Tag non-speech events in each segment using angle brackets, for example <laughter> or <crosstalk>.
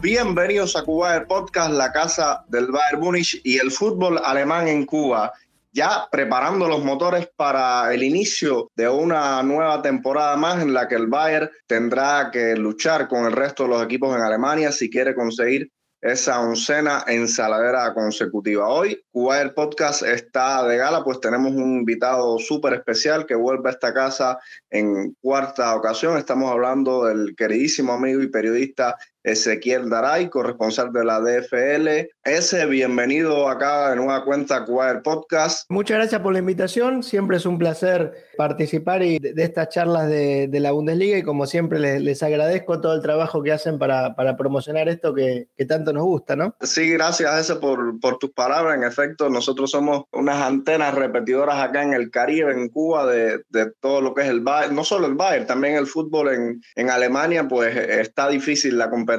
bienvenidos a Cuba Podcast, la casa del Bayern Múnich y el fútbol alemán en Cuba. Ya preparando los motores para el inicio de una nueva temporada más en la que el Bayern tendrá que luchar con el resto de los equipos en Alemania si quiere conseguir esa oncena ensaladera consecutiva. Hoy, Cuba Podcast está de gala, pues tenemos un invitado súper especial que vuelve a esta casa en cuarta ocasión. Estamos hablando del queridísimo amigo y periodista Ezequiel Daray, corresponsal de la DFL. Ese, bienvenido acá de nueva cuenta Cuader Podcast. Muchas gracias por la invitación. Siempre es un placer participar y de, estas charlas de, la Bundesliga y como siempre les, agradezco todo el trabajo que hacen para, para promocionar esto que, que, tanto nos gusta, ¿no? Sí, gracias ese por, por tus palabras. En efecto, nosotros somos unas antenas repetidoras acá en el Caribe, en Cuba, de, de todo lo que es el Bayern, no solo el Bayern, también el fútbol en, en Alemania, pues está difícil la competencia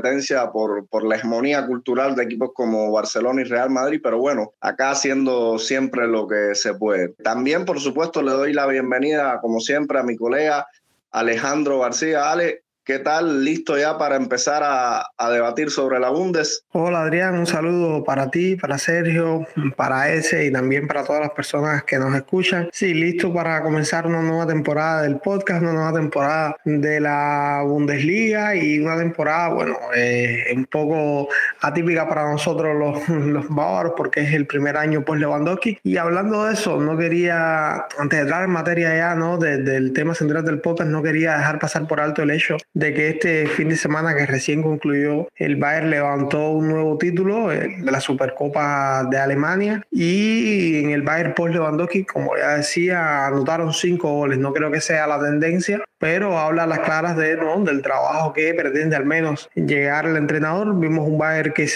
por, por la hegemonía cultural de equipos como Barcelona y Real Madrid, pero bueno, acá haciendo siempre lo que se puede. También, por supuesto, le doy la bienvenida, como siempre, a mi colega Alejandro García. Ale, ¿Qué tal? ¿Listo ya para empezar a, a, debatir sobre la Bundes? Hola Adrián, un saludo para ti, para Sergio, para ese y también para todas las personas que nos escuchan. Sí, listo para comenzar una nueva temporada del podcast, una nueva temporada de la Bundesliga y una temporada, bueno, eh, un poco atípica para nosotros los, los bávaros porque es el primer año post Lewandowski. Y hablando de eso, no quería, antes de entrar en materia ya, ¿no? del tema central del podcast, no quería dejar pasar por alto el hecho de que este fin de semana que recién concluyó, el Bayern levantó un nuevo título eh, de la Supercopa de Alemania y en el Bayern post Lewandowski, como ya decía, anotaron cinco goles. No creo que sea la tendencia, pero habla a las claras de, ¿no? del trabajo que pretende al menos llegar el entrenador. Vimos un Bayern que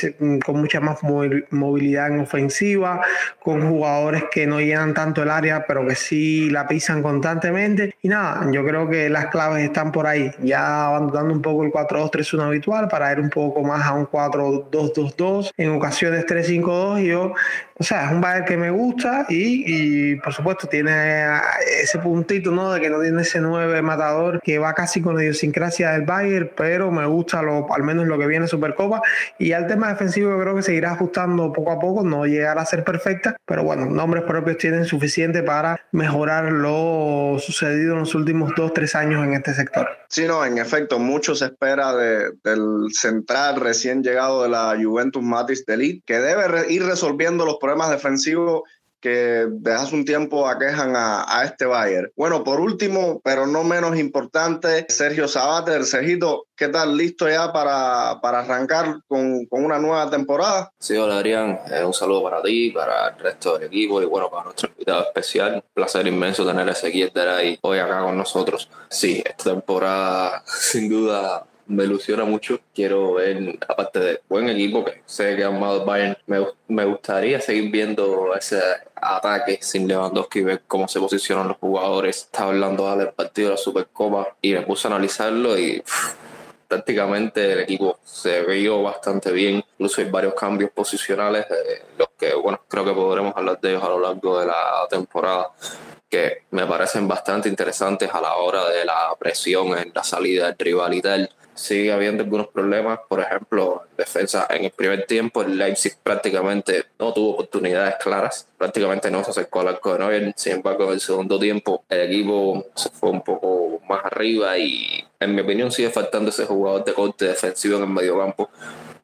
con mucha más movilidad en ofensiva, con jugadores que no llenan tanto el área, pero que sí la pisan constantemente. Y nada, yo creo que las claves están por ahí. Ya abandonando un poco el 4-2-3-1 habitual para ir un poco más a un 4-2-2-2, en ocasiones 3-5-2. Yo, o sea, es un Bayern que me gusta y, y, por supuesto tiene ese puntito, ¿no? De que no tiene ese 9 matador que va casi con la idiosincrasia del Bayern, pero me gusta lo, al menos lo que viene Supercopa. Y al tema defensivo yo creo que seguirá ajustando poco a poco, no llegará a ser perfecta, pero bueno, nombres propios tienen suficiente para mejorar lo sucedido en los últimos 2-3 años en este sector. Sí, no, en efecto, mucho se espera de, del central recién llegado de la Juventus Matis de que debe ir resolviendo los problemas defensivos que desde hace un tiempo aquejan a, a, este Bayern. Bueno, por último, pero no menos importante, Sergio Sabater. Sergito, ¿qué tal? ¿Listo ya para, para arrancar con, con, una nueva temporada? Sí, hola Adrián, eh, un saludo para ti, para el resto del equipo y bueno, para nuestro invitado especial. Un placer inmenso tener a Ezequiel ahí hoy acá con nosotros. Sí, esta temporada <laughs> sin duda me ilusiona mucho. Quiero ver, aparte de buen equipo que sé que ha armado Bayern, me, me, gustaría seguir viendo ese ataque sin Lewandowski ver cómo se posicionan los jugadores. Estaba hablando del partido de la Supercopa y me puse a analizarlo y prácticamente el equipo se vio bastante bien. Incluso hay varios cambios posicionales, los que, bueno, creo que podremos hablar de ellos a lo largo de la temporada que me parecen bastante interesantes a la hora de la presión en la salida del rival y tal sigue habiendo algunos problemas. Por ejemplo, en defensa en el primer tiempo, el Leipzig prácticamente no tuvo oportunidades claras, prácticamente no se acercó al arco de. Sin embargo, en el segundo tiempo, el equipo se fue un poco más arriba y, en mi opinión, sigue faltando ese jugador de corte defensivo en el mediocampo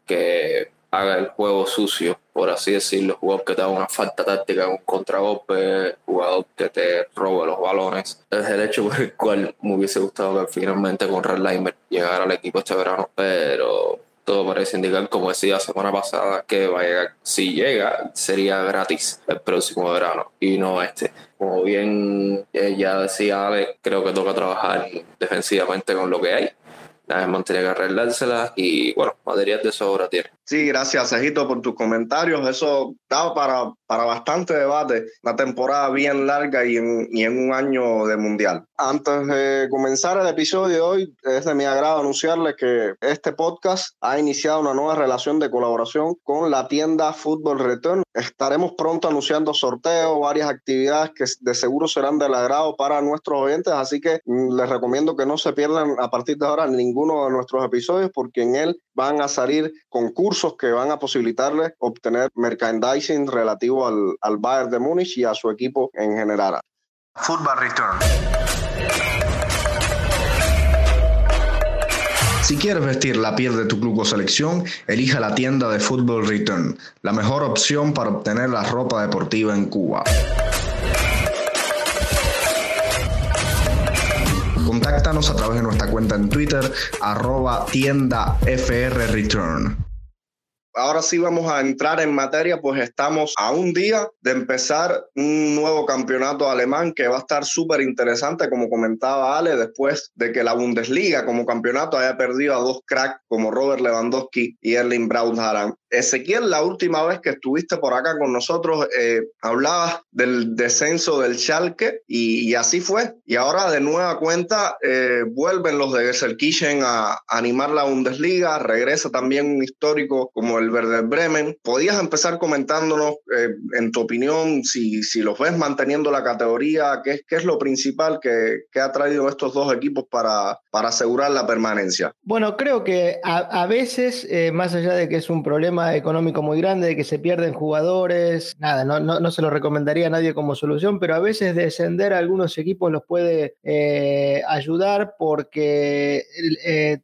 que haga el juego sucio, por así decirlo, jugador que te haga una falta táctica, un contragolpe, jugador que te robe los balones. Es el hecho por el cual me hubiese gustado que finalmente con Red Reimer llegara al equipo este verano, pero todo parece indicar, como decía la semana pasada, que va a llegar. Si llega, sería gratis el próximo verano y no este. Como bien eh, ya decía Ale, creo que toca trabajar defensivamente con lo que hay la vez tiene que arreglársela y bueno, material de sobra tiene. Sí, gracias, Cejito, por tus comentarios. Eso da para, para bastante debate. Una temporada bien larga y en, y en un año de mundial. Antes de comenzar el episodio de hoy, es de mi agrado anunciarles que este podcast ha iniciado una nueva relación de colaboración con la tienda Fútbol Return. Estaremos pronto anunciando sorteos, varias actividades que de seguro serán del agrado para nuestros oyentes, así que mm, les recomiendo que no se pierdan a partir de ahora ningún ninguno de nuestros episodios porque en él van a salir concursos que van a posibilitarles obtener merchandising relativo al, al Bayern de Múnich y a su equipo en general. Football Return. Si quieres vestir la piel de tu club o selección, elija la tienda de Football Return, la mejor opción para obtener la ropa deportiva en Cuba. Contáctanos a través de nuestra cuenta en Twitter, arroba ahora sí vamos a entrar en materia, pues estamos a un día de empezar un nuevo campeonato alemán que va a estar súper interesante, como comentaba Ale, después de que la Bundesliga como campeonato haya perdido a dos cracks como Robert Lewandowski y Erling Braut Haaland. Ezequiel, la última vez que estuviste por acá con nosotros, eh, hablabas del descenso del Schalke y, así fue. Y ahora de nueva cuenta eh, vuelven los de Gesselkirchen a, a animar la Bundesliga, regresa también un histórico como el Verde Bremen. ¿Podías empezar comentándonos, eh, en tu opinión, si, si los ves manteniendo la categoría, qué, qué es lo principal que, que, ha traído estos dos equipos para, para asegurar la permanencia? Bueno, creo que a, a veces, eh, más allá de que es un problema económico muy grande, de que se pierden jugadores, nada, no, no, no se lo recomendaría a nadie como solución, pero a veces descender a algunos equipos los puede eh, ayudar porque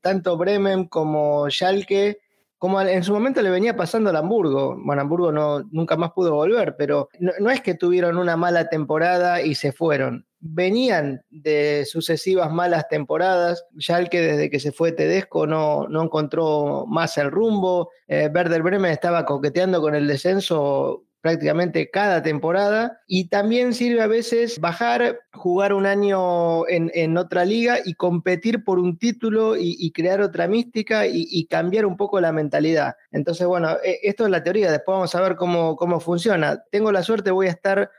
tanto Bremen como Schalke como en su momento le venía pasando al Hamburgo. Bueno, Hamburgo no, nunca más pudo volver, pero no, es que tuvieron una mala temporada y se fueron. Venían de sucesivas malas temporadas. Ya el que desde que se fue Tedesco no, no encontró más el rumbo. Eh, Bremen estaba coqueteando con el descenso prácticamente cada temporada y también sirve a veces bajar, jugar un año en, otra liga y competir por un título y, crear otra mística y, cambiar un poco la mentalidad. Entonces, bueno, e, esto es la teoría, después vamos a ver cómo, cómo funciona. Tengo la suerte, voy a estar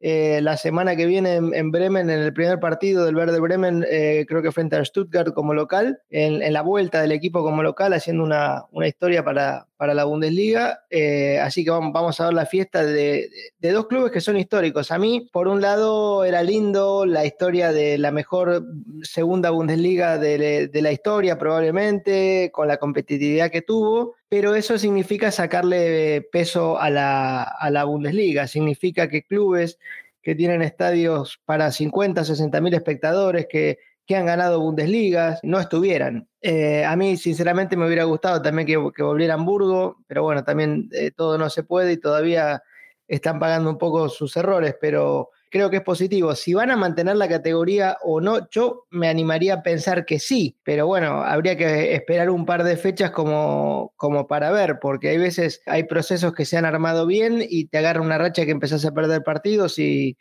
eh, la semana que viene en, Bremen, en el primer partido del Verde Bremen, eh, creo que frente a Stuttgart como local, en, la vuelta del equipo como local, haciendo una, historia para, para, la Bundesliga. Eh, así que vamos, a ver la fiesta de, dos clubes que son históricos. A mí, por un lado, era lindo la historia de la mejor segunda Bundesliga de, de la historia, probablemente, con la competitividad que tuvo pero eso significa sacarle peso a la, a la Bundesliga, significa que clubes que tienen estadios para 50, 60 mil espectadores, que, que, han ganado Bundesligas, no estuvieran. Eh, a mí, sinceramente, me hubiera gustado también que, que volviera Hamburgo, pero bueno, también eh, todo no se puede y todavía están pagando un poco sus errores, pero creo que es positivo. Si van a mantener la categoría o no, yo me animaría a pensar que sí, pero bueno, habría que esperar un par de fechas como, como para ver, porque hay veces hay procesos que se han armado bien y te agarra una racha que empezás a perder partidos y,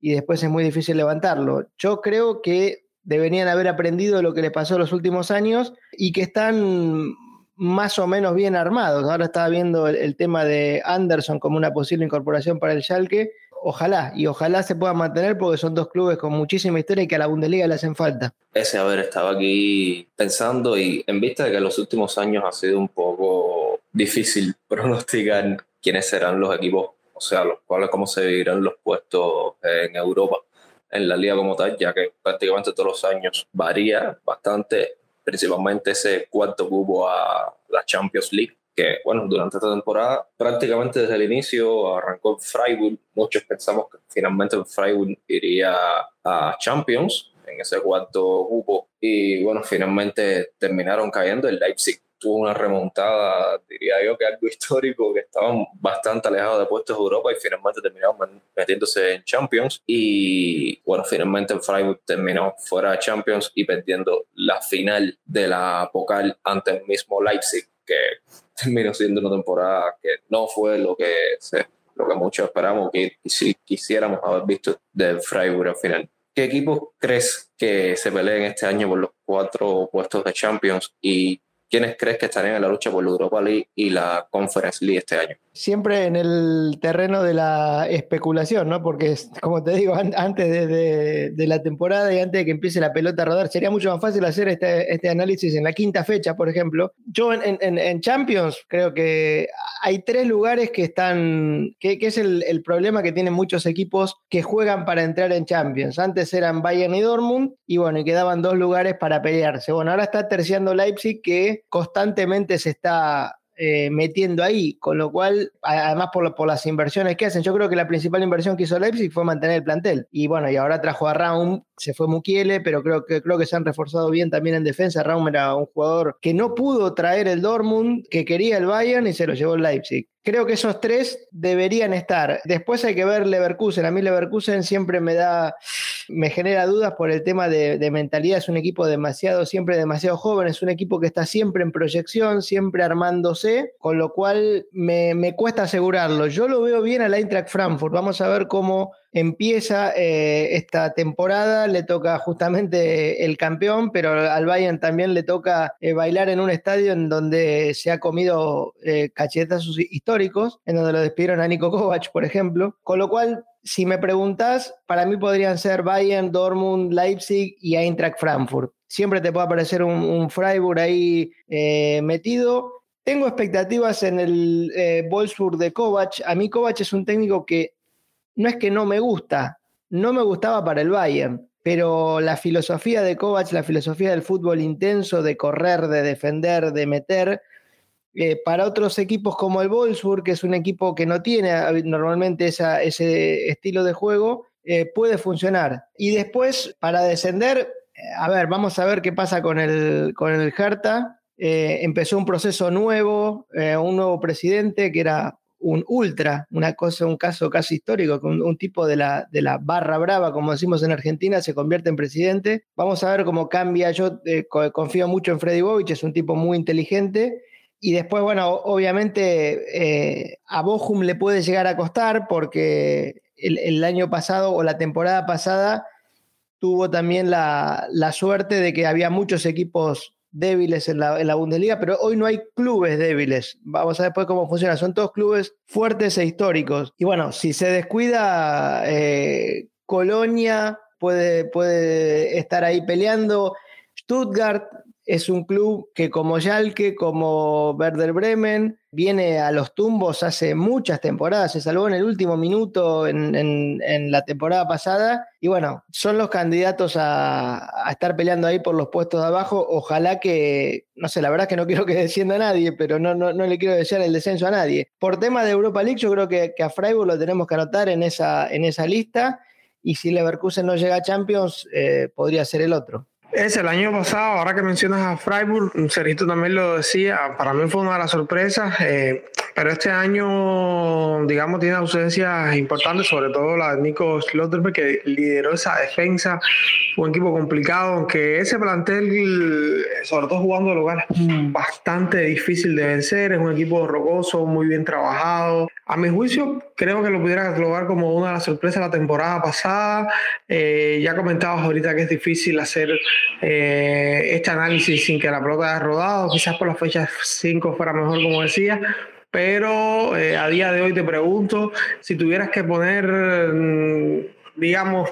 y después es muy difícil levantarlo. Yo creo que deberían haber aprendido lo que les pasó en los últimos años y que están más o menos bien armados. Ahora estaba viendo el, tema de Anderson como una posible incorporación para el Schalke ojalá, y ojalá se pueda mantener porque son dos clubes con muchísima historia y que a la Bundesliga le hacen falta. Ese, a ver, estaba aquí pensando y en vista de que en los últimos años ha sido un poco difícil <laughs> pronosticar quiénes serán los equipos, o sea, los cuales, cómo se vivirán los puestos en Europa, en la liga como tal, ya que prácticamente todos los años varía bastante, principalmente ese cuarto cubo a la Champions League que, bueno, durante esta temporada, prácticamente desde el inicio arrancó en Freiburg. Muchos pensamos que finalmente Freiburg iría a Champions en ese cuarto grupo. Y bueno, finalmente terminaron cayendo. El Leipzig tuvo una remontada, diría yo que algo <laughs> histórico, que estaban bastante alejados de puestos de Europa y finalmente terminaron metiéndose en Champions. Y bueno, finalmente en Freiburg terminó fuera de Champions y perdiendo la final de la Pokal ante el mismo Leipzig, que <laughs> terminó siendo una temporada que no fue lo que, se, lo que muchos esperamos que si quisiéramos haber visto de Freiburg al final. ¿Qué equipos crees que se peleen este año por los cuatro puestos de Champions y ¿quiénes crees que estarían en la lucha por la Europa League y la Conference League este año? Siempre en el terreno de la especulación, ¿no? Porque, como te digo, antes de, la temporada y antes de que empiece la pelota a rodar, sería mucho más fácil hacer este, este análisis en la quinta fecha, por ejemplo. Yo en, Champions creo que hay tres lugares que están, que, es el, el problema que tienen muchos equipos que juegan para entrar en Champions. Antes eran Bayern y Dortmund, y bueno, y quedaban dos lugares para pelearse. Bueno, ahora está terciando Leipzig, que constantemente se está eh, metiendo ahí, con lo cual, además por, por, las inversiones que hacen, yo creo que la principal inversión que hizo Leipzig fue mantener el plantel. Y bueno, y ahora trajo a Raum, se fue Mukiele, pero creo que, creo que se han reforzado bien también en defensa. Raum era un jugador que no pudo traer el Dortmund, que quería el Bayern y se lo llevó el Leipzig. Creo que esos tres deberían estar. Después hay que ver Leverkusen. A mí Leverkusen siempre me da, me genera dudas por el tema de, mentalidad. Es un equipo demasiado, siempre demasiado joven. Es un equipo que está siempre en proyección, siempre armándose, con lo cual me, me cuesta asegurarlo. Yo lo veo bien al Eintracht Frankfurt. Vamos a ver cómo empieza eh, esta temporada, le toca justamente el campeón, pero al Bayern también le toca eh, bailar en un estadio en donde se ha comido eh, cachetazos históricos, en donde lo despidieron a Nico Kovac, por ejemplo. Con lo cual, si me preguntas, para mí podrían ser Bayern, Dortmund, Leipzig y Eintracht Frankfurt. Siempre te puede aparecer un, Freiburg ahí metido. Tengo expectativas en el Wolfsburg de Kovac. A mí Kovac es un técnico que no es que no me gusta, no me gustaba para el Bayern, pero la filosofía de Kovac, la filosofía del fútbol intenso, de correr, de defender, de meter, eh, para otros equipos como el Wolfsburg, que es un equipo que no tiene normalmente ese estilo de juego, eh, puede funcionar. Y después, para descender, eh, a ver, vamos a ver qué pasa con el, con el empezó un proceso nuevo, un nuevo presidente que era un ultra, una cosa, un caso casi histórico, que un, tipo de la, de la, barra brava, como decimos en Argentina, se convierte en presidente. Vamos a ver cómo cambia. Yo eh, confío mucho en Freddy Bovich, es un tipo muy inteligente. Y después, bueno, obviamente eh, a Bochum le puede llegar a costar porque el, año pasado o la temporada pasada tuvo también la, la suerte de que había muchos equipos débiles en la, Bundesliga, pero hoy no hay clubes débiles. Vamos a ver después cómo funciona. Son todos clubes fuertes e históricos. Y bueno, si se descuida, eh, Colonia puede, puede estar ahí peleando. Stuttgart es un club que como Schalke, como Werder Bremen, viene a los tumbos hace muchas temporadas, se salvó en el último minuto en, la temporada pasada y bueno, son los candidatos a, estar peleando ahí por los puestos de abajo. Ojalá que, no sé, la verdad es que no quiero que descienda a nadie, pero no, le quiero desear el descenso a nadie. Por tema de Europa League, yo creo que, a Freiburg lo tenemos que anotar en esa, en esa lista y si Leverkusen no llega a Champions, eh, podría ser el otro. Es el año pasado, ahora que mencionas a Freiburg, Cerito también lo decía, para mí fue una de las sorpresas, eh, pero este año, digamos, tiene ausencias importantes, sobre todo la de Nico Slotterberg, que lideró esa defensa, fue un equipo complicado, aunque ese plantel, sobre todo jugando lugares bastante difícil de vencer, es un equipo rocoso, muy bien trabajado. A mi juicio, creo que lo pudiera catalogar como una de las sorpresas de la temporada pasada. Eh, ya comentabas ahorita que es difícil hacer eh, este análisis sin que la pelota haya rodado, quizás por las fechas 5 fuera mejor, como decía, pero eh, a día de hoy te pregunto si tuvieras que poner digamos,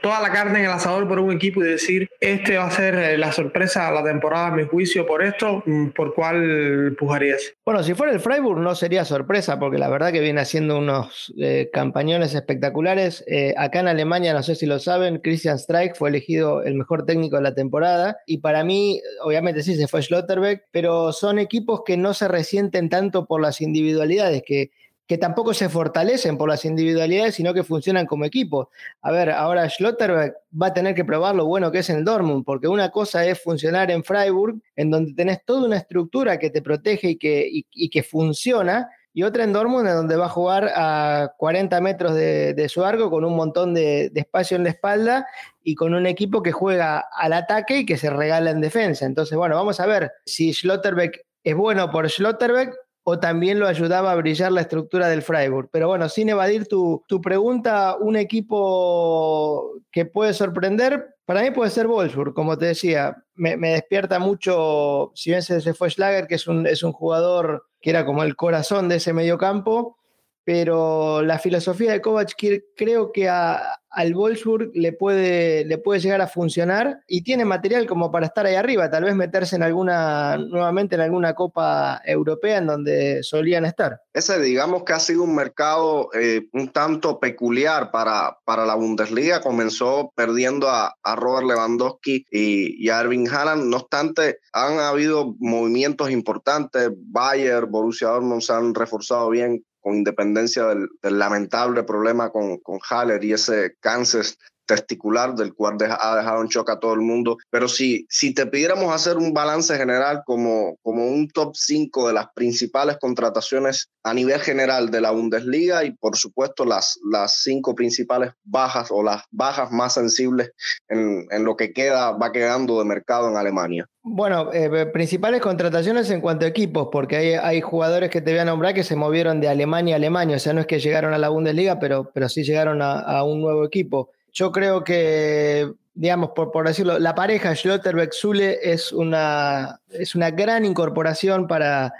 toda la carne en el asador por un equipo y decir, este va a ser eh, la sorpresa de la temporada, a mi juicio, por esto, mm, ¿por cuál pujarías? Bueno, si fuera el Freiburg no sería sorpresa, porque la verdad que viene haciendo unos eh, campañones espectaculares. Eh, acá en Alemania, no sé si lo saben, Christian Streich fue elegido el mejor técnico de la temporada y para mí, obviamente sí, se fue Schlotterbeck, pero son equipos que no se resienten tanto por las individualidades, que que tampoco se fortalecen por las individualidades, sino que funcionan como equipo. A ver, ahora Schlotterbeck va a tener que probar lo bueno que es en Dortmund, porque una cosa es funcionar en Freiburg, en donde tenés toda una estructura que te protege y que, que funciona, y otra en Dortmund, en donde va a jugar a 40 metros de, su arco, con un montón de, de, espacio en la espalda y con un equipo que juega al ataque y que se regala en defensa. Entonces, bueno, vamos a ver si Schlotterbeck es bueno por Schlotterbeck o también lo ayudaba a brillar la estructura del Freiburg. Pero bueno, sin evadir tu, pregunta, un equipo que puede sorprender, para mí puede ser Wolfsburg, como te decía, me, despierta mucho, si bien se, fue Schlager, que es un, es un jugador que era como el corazón de ese mediocampo, pero la filosofía de Kovac creo que al Wolfsburg le puede, le puede llegar a funcionar y tiene material como para estar ahí arriba, tal vez meterse en alguna, nuevamente en alguna Copa Europea en donde solían estar. Ese digamos que ha sido un mercado eh, un tanto peculiar para, para la Bundesliga, comenzó perdiendo a, Robert Lewandowski y, a Erwin Haaland, no obstante han habido movimientos importantes, Bayer, Borussia Dortmund se han reforzado bien con independencia del, lamentable problema con, con Haller y ese cáncer testicular del cual ha dejado en shock a todo el mundo. Pero si, si te pidiéramos hacer un balance general como, como un top 5 de las principales contrataciones a nivel general de la Bundesliga y por supuesto las, las cinco principales bajas o las bajas más sensibles en, en lo que queda, va quedando de mercado en Alemania. Bueno, eh, principales contrataciones en cuanto a equipos, porque hay, hay, jugadores que te voy a nombrar que se movieron de Alemania a Alemania, o sea, no es que llegaron a la Bundesliga, pero, pero sí llegaron a, a un nuevo equipo yo creo que, digamos, por, decirlo, la pareja Schlotterbeck-Zule es una, es una gran incorporación para,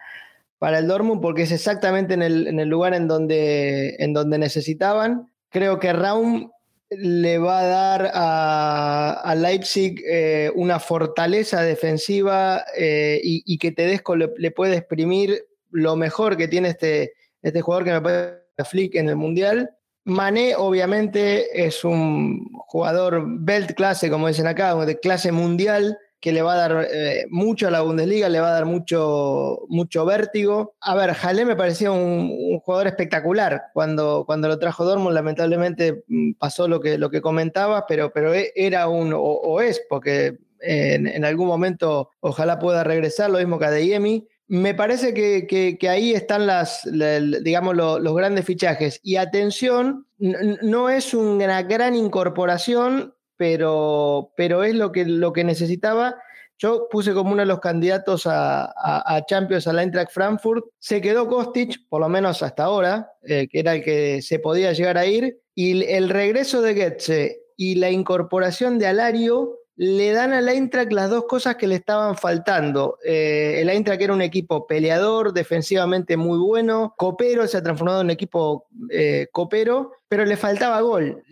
para el Dortmund porque es exactamente en el, en el lugar en donde, en donde necesitaban. Creo que Raum le va a dar a, Leipzig eh, una fortaleza defensiva eh, y, que Tedesco le, le, puede exprimir lo mejor que tiene este, este jugador que me parece Flick en el Mundial. Mané obviamente es un jugador belt clase, como dicen acá, de clase mundial, que le va a dar eh, mucho a la Bundesliga, le va a dar mucho, mucho vértigo. A ver, Jalé me parecía un, jugador espectacular cuando, cuando lo trajo Dortmund, lamentablemente mm, pasó lo que, lo que comentabas, pero, pero e, era un, o, es, porque en, algún momento ojalá pueda regresar, lo mismo que a Deyemi me parece que, ahí están los grandes fichajes. Y atención, no es una gran incorporación, pero, es lo que, necesitaba. Yo puse como uno de los candidatos a, a, Champions a la Eintracht Frankfurt. Se quedó Kostic, por lo menos hasta ahora, eh, que era el que se podía llegar a ir. Y el regreso de Goetze y la incorporación de Alario le dan al Eintracht las dos cosas que le estaban faltando. Eh, el Eintracht era un equipo peleador, defensivamente muy bueno, copero, se ha transformado en un equipo eh, copero, pero le faltaba gol.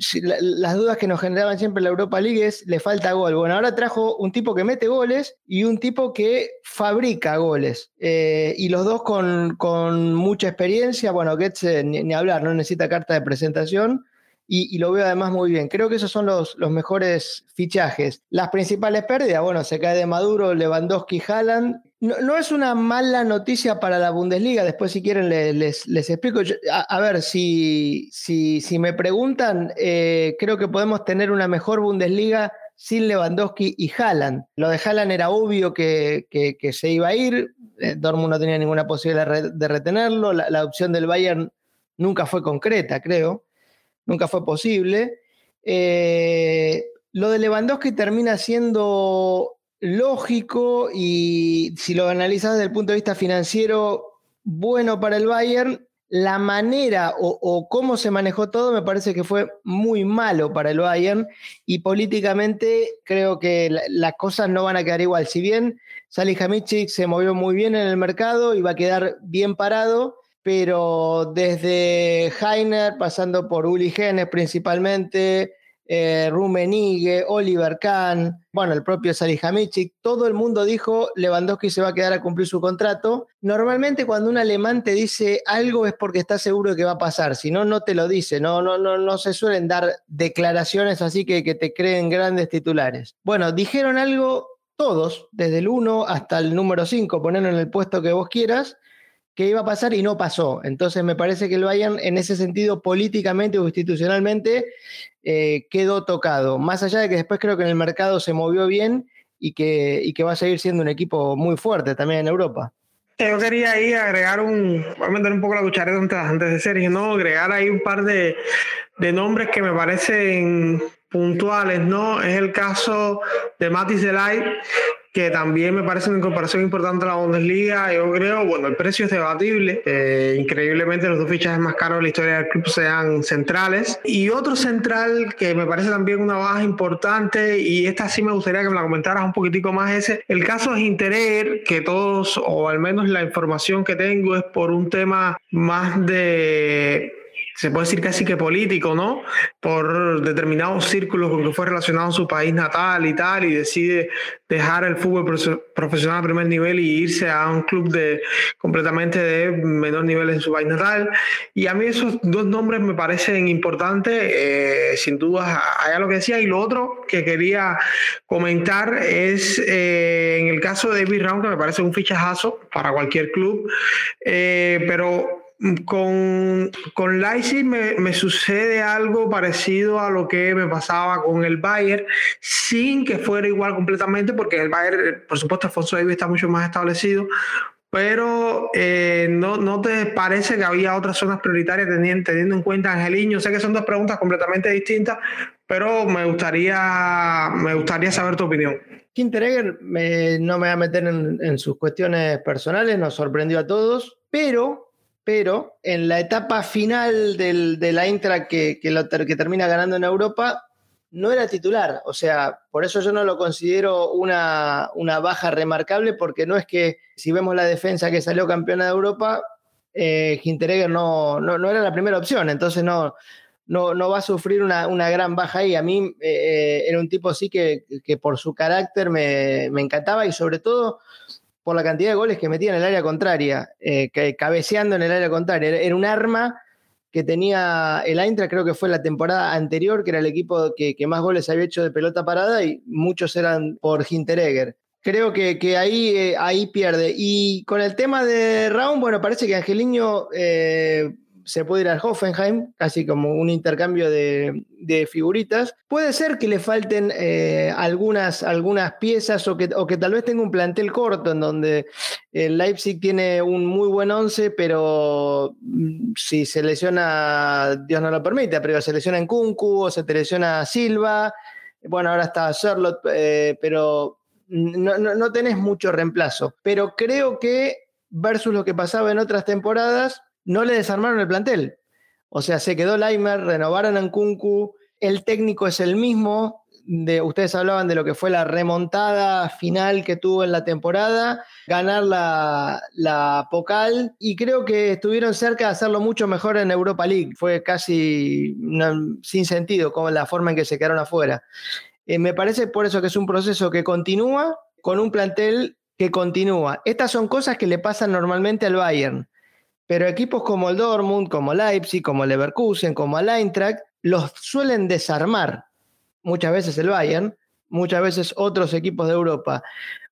las dudas que nos generaban siempre la Europa League es, le falta gol. Bueno, ahora trajo un tipo que mete goles y un tipo que fabrica goles. Eh, y los dos con, mucha experiencia. Bueno, Goetze, ni hablar, no necesita carta de presentación y, lo veo además muy bien. Creo que esos son los, los mejores fichajes. Las principales pérdidas, bueno, se cae de Maduro, Lewandowski, Haaland. No, es una mala noticia para la Bundesliga, después si quieren les, les, explico. a, ver, si, si, si, me preguntan, eh, creo que podemos tener una mejor Bundesliga sin Lewandowski y Haaland. Lo de Haaland era obvio que, que, se iba a ir, eh, Dortmund no tenía ninguna posibilidad de retenerlo, la, la opción del Bayern nunca fue concreta, creo nunca fue posible. Eh, lo de Lewandowski termina siendo lógico y si lo analizas desde el punto de vista financiero, bueno para el Bayern. La manera o, cómo se manejó todo me parece que fue muy malo para el Bayern y políticamente creo que las cosas no van a quedar igual. Si bien Salihamidzic se movió muy bien en el mercado y va a quedar bien parado, pero desde Heiner, pasando por Uli Genes principalmente, eh, Rummenigge, Oliver Kahn, bueno, el propio Salihamidzic, todo el mundo dijo Lewandowski se va a quedar a cumplir su contrato. Normalmente cuando un alemán te dice algo es porque está seguro de que va a pasar, si no, no te lo dice, no, no, no, no se suelen dar declaraciones así que, que te creen grandes titulares. Bueno, dijeron algo todos, desde el 1 hasta el número 5, ponerlo en el puesto que vos quieras, que iba a pasar y no pasó. Entonces me parece que el Bayern en ese sentido políticamente o institucionalmente eh, quedó tocado. Más allá de que después creo que en el mercado se movió bien y que, y que va a seguir siendo un equipo muy fuerte también en Europa. Yo quería ahí agregar un, voy a meter un poco la cuchareta antes, de Sergio, ¿no? Agregar ahí un par de, de nombres que me parecen puntuales, ¿no? Es el caso de Matis Delay, que también me parece una incorporación importante a la Bundesliga. Yo creo, bueno, el precio es debatible. Eh, increíblemente, los dos fichajes más caros de la historia del club sean centrales. Y otro central que me parece también una baja importante, y esta sí me gustaría que me la comentaras un poquitico más, es el caso de Interer, que todos, o al menos la información que tengo, es por un tema más de se puede decir casi que político, ¿no? Por determinados círculos con que fue relacionado a su país natal y tal, y decide dejar el fútbol profesional a primer nivel y irse a un club de completamente de menor nivel en su país natal. Y a mí esos dos nombres me parecen importantes, eh, sin duda, allá lo que decía. Y lo otro que quería comentar es eh, en el caso de David Round, que me parece un fichajazo para cualquier club, eh, pero con, con Leipzig me, sucede algo parecido a lo que me pasaba con el Bayern, sin que fuera igual completamente, porque el Bayern, por supuesto, Alfonso Davis está mucho más establecido, pero eh, no, ¿no te parece que había otras zonas prioritarias teniendo, teniendo en cuenta Angeliño? Sé que son dos preguntas completamente distintas, pero me gustaría, me gustaría saber tu opinión. Kinteregger no me va a meter en, en sus cuestiones personales, nos sorprendió a todos, pero pero en la etapa final de la Intra que, que, termina ganando en Europa, no era titular. O sea, por eso yo no lo considero una, baja remarcable, porque no es que si vemos la defensa que salió campeona de Europa, eh, no, no, era la primera opción. Entonces no, no, va a sufrir una, gran baja ahí. A mí eh, era un tipo así que, por su carácter me, me encantaba y sobre todo por la cantidad de goles que metía en el área contraria, eh, cabeceando en el área contraria. Era un arma que tenía el Eintracht, creo que fue la temporada anterior, que era el equipo que, más goles había hecho de pelota parada y muchos eran por Hinteregger. Creo que, ahí, eh, ahí pierde. Y con el tema de Raúl, bueno, parece que Angeliño eh, se puede ir al Hoffenheim, casi como un intercambio de, figuritas. Puede ser que le falten eh, algunas, algunas piezas o que, tal vez tenga un plantel corto en donde Leipzig tiene un muy buen once, pero mm, si se lesiona, Dios no lo permite, pero se lesiona en Kunku o se te lesiona Silva, bueno, ahora está Charlotte, eh, pero no, no tenés mucho reemplazo. Pero creo que versus lo que pasaba en otras temporadas, no le desarmaron el plantel. O sea, se quedó Laimer, renovaron a Nkunku, el técnico es el mismo. De, ustedes hablaban de lo que fue la remontada final que tuvo en la temporada, ganar la, la Pocal y creo que estuvieron cerca de hacerlo mucho mejor en Europa League. Fue casi sin sentido como la forma en que se quedaron afuera. Eh, me parece por eso que es un proceso que continúa con un plantel que continúa. Estas son cosas que le pasan normalmente al Bayern. Pero equipos como el Dortmund, como Leipzig, como Leverkusen, como el Eintracht, los suelen desarmar. Muchas veces el Bayern, muchas veces otros equipos de Europa.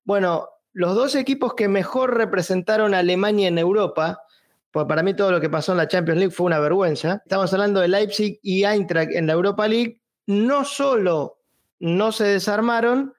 Bueno, los dos equipos que mejor representaron a Alemania en Europa, pues para mí todo lo que pasó en la Champions League fue una vergüenza. Estamos hablando de Leipzig y Eintracht en la Europa League. No solo no se desarmaron,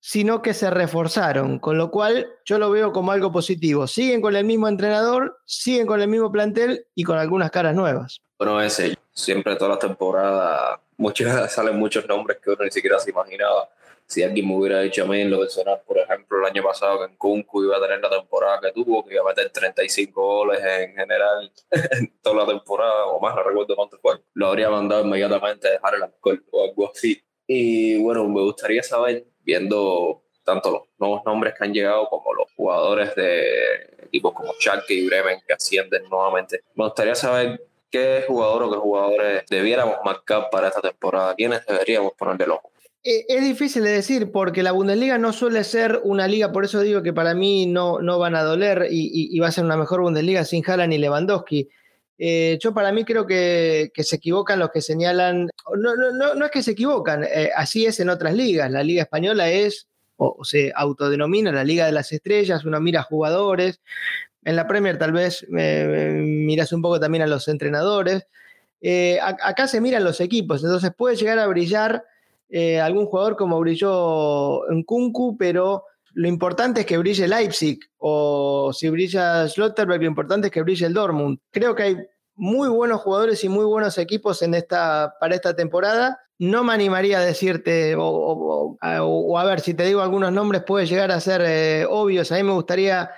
sino que se reforzaron, con lo cual yo lo veo como algo positivo. Siguen con el mismo entrenador, siguen con el mismo plantel y con algunas caras nuevas. Bueno, ese, siempre toda la temporada muchas, <laughs> salen muchos nombres que uno ni siquiera se imaginaba. Si alguien me hubiera dicho a mí lo personal, por ejemplo, el año pasado que en Kunku iba a tener la temporada que tuvo, que iba a meter 35 goles en general <laughs> en toda la temporada, o más, no recuerdo cuánto fue, lo habría mandado inmediatamente a dejar el alcohol o algo así. Y bueno, me gustaría saber viendo tanto los nuevos nombres que han llegado como los jugadores de equipos como Schalke y Bremen que ascienden nuevamente. Me gustaría saber qué jugador o qué jugadores debiéramos marcar para esta temporada, quiénes deberíamos ponerle el ojo. Eh, es difícil de decir porque la Bundesliga no suele ser una liga, por eso digo que para mí no, no van a doler y, va a ser una mejor Bundesliga sin Haaland y Lewandowski. Eh, yo para mí creo que, se equivocan los que señalan, no, no, no es que se equivocan, eh, así es en otras ligas. La liga española es, o, se autodenomina la liga de las estrellas, uno mira jugadores. En la Premier tal vez eh, miras un poco también a los entrenadores. acá se miran los equipos, entonces puede llegar a brillar algún jugador como brilló en Kunku, pero lo importante es que brille Leipzig o si brilla Schlotterberg, lo importante es que brille el Dortmund. Creo que hay muy buenos jugadores y muy buenos equipos en esta, para esta temporada. no me animaría a decirte, o, a ver, si te digo algunos nombres puede llegar a ser eh, obvios. A mí me gustaría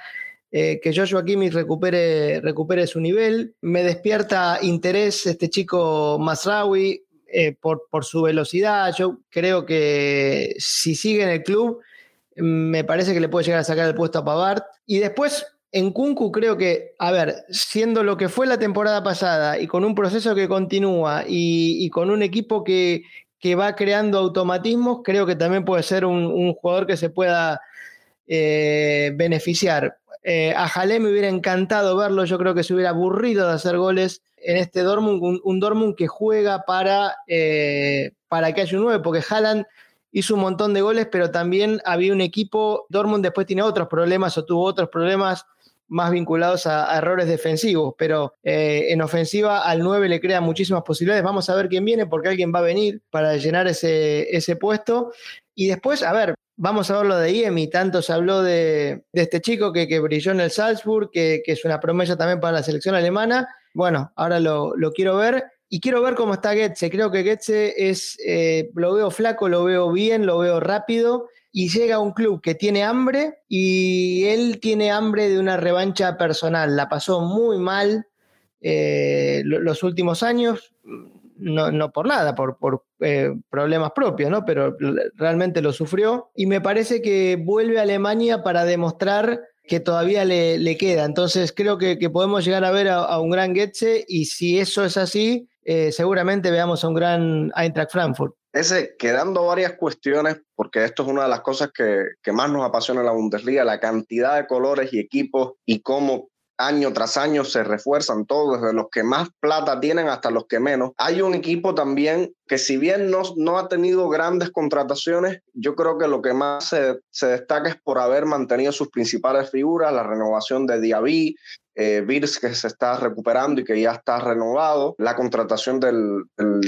eh, que Joshua Kimmich recupere, recupere su nivel. Me despierta interés este chico Masraoui eh, por, por su velocidad. Yo creo que si sigue en el club, me parece que le puede llegar a sacar el puesto a Pavard. Y después en Kunku creo que, a ver, siendo lo que fue la temporada pasada y con un proceso que continúa y, con un equipo que, va creando automatismos, creo que también puede ser un, jugador que se pueda eh, beneficiar. Eh, a Jalé me hubiera encantado verlo, yo creo que se hubiera aburrido de hacer goles en este Dortmund, un, Dortmund que juega para, eh, para que haya un 9, porque Haaland hizo un montón de goles, pero también había un equipo, Dortmund después tiene otros problemas o tuvo otros problemas más vinculados a, errores defensivos, pero eh, en ofensiva al 9 le crea muchísimas posibilidades. Vamos a ver quién viene, porque alguien va a venir para llenar ese, ese puesto. Y después, a ver, vamos a ver lo de Iemi. Tanto se habló de, este chico que, que, brilló en el Salzburg, que, que, es una promesa también para la selección alemana. Bueno, ahora lo, lo quiero ver. Y quiero ver cómo está Getze. Creo que Getze es, eh, lo veo flaco, lo veo bien, lo veo rápido y llega a un club que tiene hambre y él tiene hambre de una revancha personal. La pasó muy mal eh, los últimos años, no, por nada, por, eh, problemas propios, ¿no? pero realmente lo sufrió y me parece que vuelve a Alemania para demostrar que todavía le, queda. Entonces creo que, podemos llegar a ver a, un gran Goetze y si eso es así, eh, seguramente veamos a un gran Eintracht Frankfurt. Ese, quedando varias cuestiones, porque esto es una de las cosas que, que más nos apasiona en la Bundesliga, la cantidad de colores y equipos y cómo año tras año se refuerzan todos, desde los que más plata tienen hasta los que menos. Hay un equipo también que si bien no, no ha tenido grandes contrataciones, yo creo que lo que más se, se destaca es por haber mantenido sus principales figuras, la renovación de Diaby, eh, Virs que se está recuperando y que ya está renovado, la contratación del,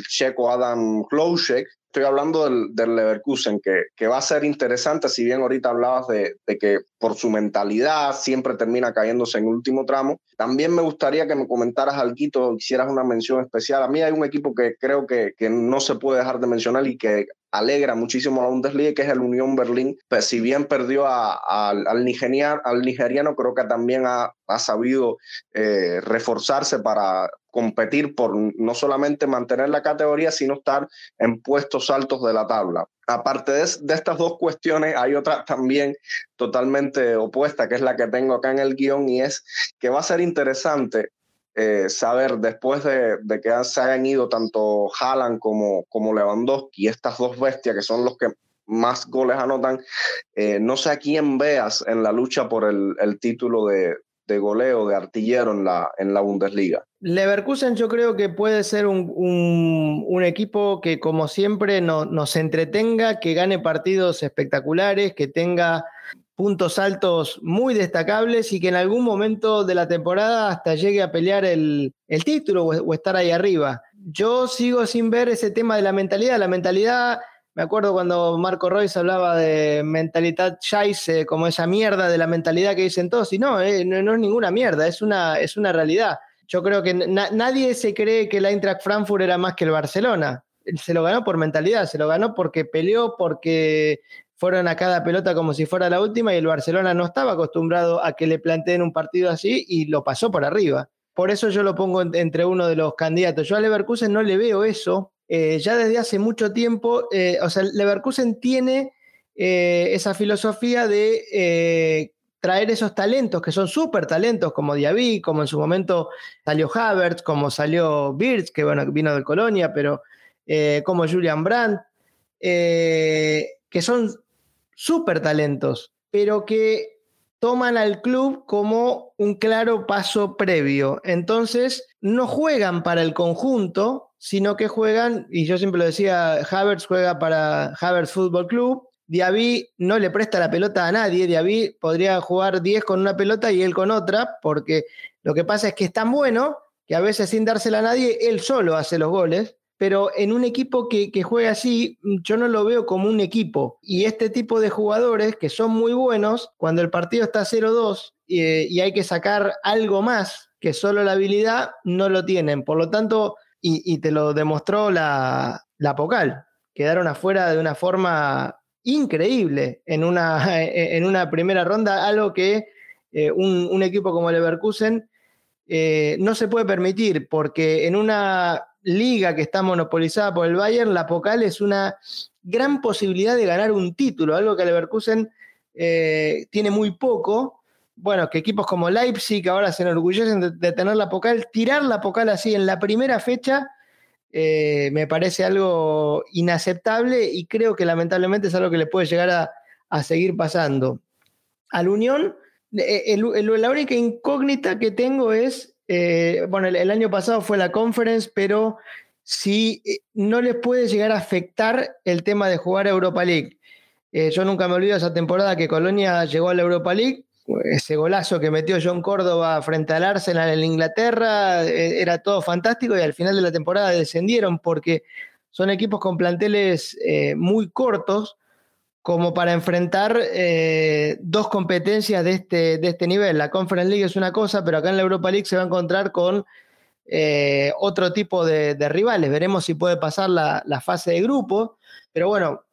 checo Adam Klosek, estoy hablando del, del Leverkusen, que, que, va a ser interesante, si bien ahorita hablabas de, de, que por su mentalidad siempre termina cayéndose en último tramo. También me gustaría que me comentaras algo, hicieras una mención especial. A mí hay un equipo que creo que, que no se puede dejar de mencionar y que alegra muchísimo a la Bundesliga, que es el Unión Berlín. Pues si bien perdió al, nigeriano, al nigeriano, creo que también ha, sabido eh, reforzarse para competir por no solamente mantener la categoría, sino estar en puestos altos de la tabla. Aparte de, de, estas dos cuestiones, hay otra también totalmente opuesta, que es la que tengo acá en el guion, y es que va a ser interesante eh, saber después de, que se hayan ido tanto Haaland como, como Lewandowski, estas dos bestias que son los que más goles anotan, eh, no sé a quién veas en la lucha por el, título de, goleo, de artillero en la, en la Bundesliga. Leverkusen yo creo que puede ser un, equipo que como siempre nos entretenga, que gane partidos espectaculares, que tenga puntos altos muy destacables y que en algún momento de la temporada hasta llegue a pelear el, título o, estar ahí arriba. Yo sigo sin ver ese tema de la mentalidad. La mentalidad, me acuerdo cuando Marco Royce hablaba de mentalidad Scheisse, como esa mierda de la mentalidad que dicen todos, y no, eh, no, es ninguna mierda, es una, es una realidad. Yo creo que nadie se cree que el Eintracht Frankfurt era más que el Barcelona se lo ganó por mentalidad, se lo ganó porque peleó, porque fueron a cada pelota como si fuera la última y el Barcelona no estaba acostumbrado a que le planteen un partido así y lo pasó por arriba. Por eso yo lo pongo entre uno de los candidatos. Yo a Leverkusen no le veo eso. Eh, ya desde hace mucho tiempo, eh, o sea, Leverkusen tiene eh, esa filosofía de traer esos talentos que son súper talentos como Diaby, como en su momento salió Havertz, como salió Birch, que bueno, vino de Colonia, pero como Julian Brandt, que son súper talentos, pero que toman al club como un claro paso previo. Entonces, no juegan para el conjunto, sino que juegan, y yo siempre lo decía, Havertz juega para Havertz Football Club, Diaby no le presta la pelota a nadie, Diaby podría jugar 10 con una pelota y él con otra, porque lo que pasa es que es tan bueno que a veces sin dársela a nadie, él solo hace los goles pero en un equipo que, juega así, yo no lo veo como un equipo. Y este tipo de jugadores que son muy buenos, cuando el partido está 0-2 y, hay que sacar algo más que solo la habilidad, no lo tienen. Por lo tanto, y, te lo demostró la, la Pocal. Quedaron afuera de una forma increíble en una, <laughs> en una primera ronda, algo que eh, un, equipo como el Leverkusen eh, no se puede permitir, porque en una liga que está monopolizada por el Bayern, la Pocal es una gran posibilidad de ganar un título, algo que el Leverkusen eh, tiene muy poco. Bueno, que equipos como Leipzig ahora se enorgullecen de, tener la Pocal, tirar la Pocal así en la primera fecha eh, me parece algo inaceptable y creo que lamentablemente es algo que le puede llegar a, seguir pasando. Al Unión, eh, la única incógnita que tengo es, eh, bueno, el, año pasado fue la conference, pero si no les puede llegar a afectar el tema de jugar a Europa League. yo nunca me olvido esa temporada que Colonia llegó a la Europa League ese golazo que metió John Córdoba frente al Arsenal en Inglaterra, eh, era todo fantástico y al final de la temporada descendieron porque son equipos con planteles eh, muy cortos como para enfrentar eh, dos competencias de este, de este nivel. La Conference League es una cosa, pero acá en la Europa League se va a encontrar con otro tipo de, rivales. Veremos si puede pasar la, fase de grupo, pero bueno,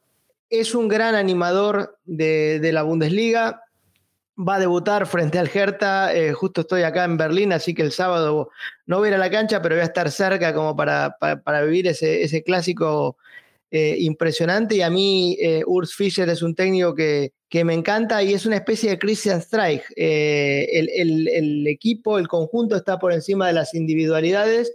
es un gran animador de la Bundesliga va a debutar frente al Hertha. Eh, justo estoy acá en Berlín, así que el sábado no voy a ir a la cancha, pero voy a estar cerca como para, vivir ese, clásico eh, impresionante. Y a mí eh, Urs Fischer es un técnico que, me encanta y es una especie de Christian Streich. El, equipo, el conjunto está por encima de las individualidades.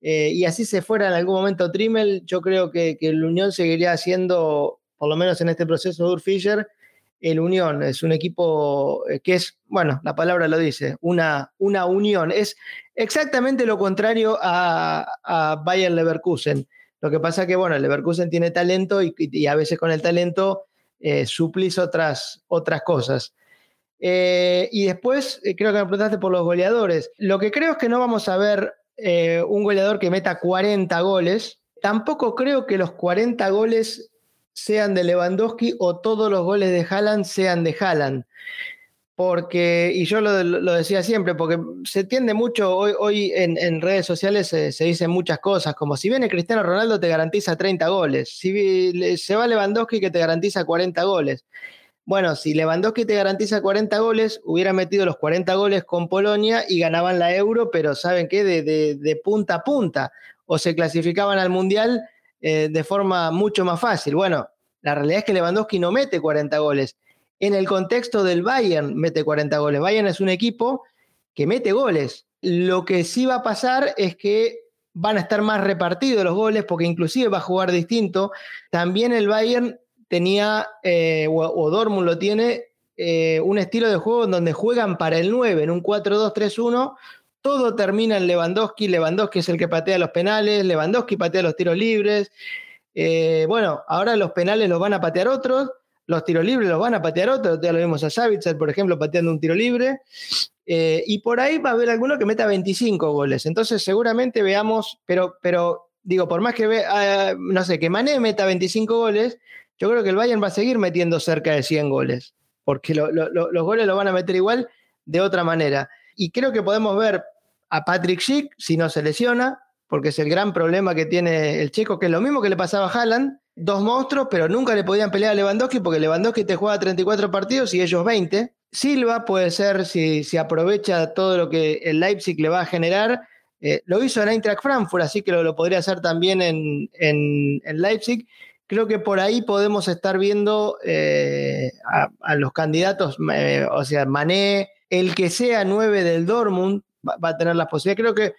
y así se fuera en algún momento Trimmel, yo creo que, que la Unión seguiría siendo, por lo menos en este proceso Urs Fischer, el Unión es un equipo eh, que es, bueno, la palabra lo dice, una, una unión. Es exactamente lo contrario a, Bayern Leverkusen. Lo que pasa que, bueno, Leverkusen tiene talento y, a veces con el talento eh, suplís otras, otras cosas. Eh, y después, creo que me preguntaste por los goleadores. Lo que creo es que no vamos a ver un goleador que meta 40 goles. Tampoco creo que los 40 goles sean de Lewandowski o todos los goles de Haaland sean de Haaland. Porque, y yo lo, decía siempre, porque se tiende mucho, hoy, hoy en, redes sociales se, dicen muchas cosas, como si viene Cristiano Ronaldo te garantiza 30 goles, si se va Lewandowski que te garantiza 40 goles. Bueno, si Lewandowski te garantiza 40 goles, hubiera metido los 40 goles con Polonia y ganaban la euro, pero ¿saben qué? De, punta a punta. O se clasificaban al Mundial eh, de forma mucho más fácil. Bueno, la realidad es que Lewandowski no mete 40 goles. En el contexto del Bayern mete 40 goles. Bayern es un equipo que mete goles. Lo que sí va a pasar es que van a estar más repartidos los goles porque inclusive va a jugar distinto. También el Bayern tenía, eh, o, Dortmund lo tiene, eh, un estilo de juego en donde juegan para el 9, en un 4-2-3-1. Todo termina en Lewandowski. Lewandowski es el que patea los penales, Lewandowski patea los tiros libres. Eh, bueno, ahora los penales los van a patear otros, los tiros libres los van a patear otros, ya lo vimos a Savitzer, por ejemplo, pateando un tiro libre, eh, y por ahí va a haber alguno que meta 25 goles. Entonces seguramente veamos, pero, pero digo, por más que ve, ah, no sé, que Mané meta 25 goles, yo creo que el Bayern va a seguir metiendo cerca de 100 goles, porque los goles los van a meter igual de otra manera. Y creo que podemos ver a Patrick Schick, si no se lesiona, porque es el gran problema que tiene el checo, que es lo mismo que le pasaba a Haaland, dos monstruos, pero nunca le podían pelear a Lewandowski porque Lewandowski te juega 34 partidos y ellos 20. Silva puede ser, si, si aprovecha todo lo que el Leipzig le va a generar, eh, lo hizo en Eintracht Frankfurt, así que lo, podría hacer también en, en, Leipzig. Creo que por ahí podemos estar viendo eh, a, los candidatos, eh, o sea, Mané, el que sea 9 del Dortmund, va, a tener las posibilidades. Creo que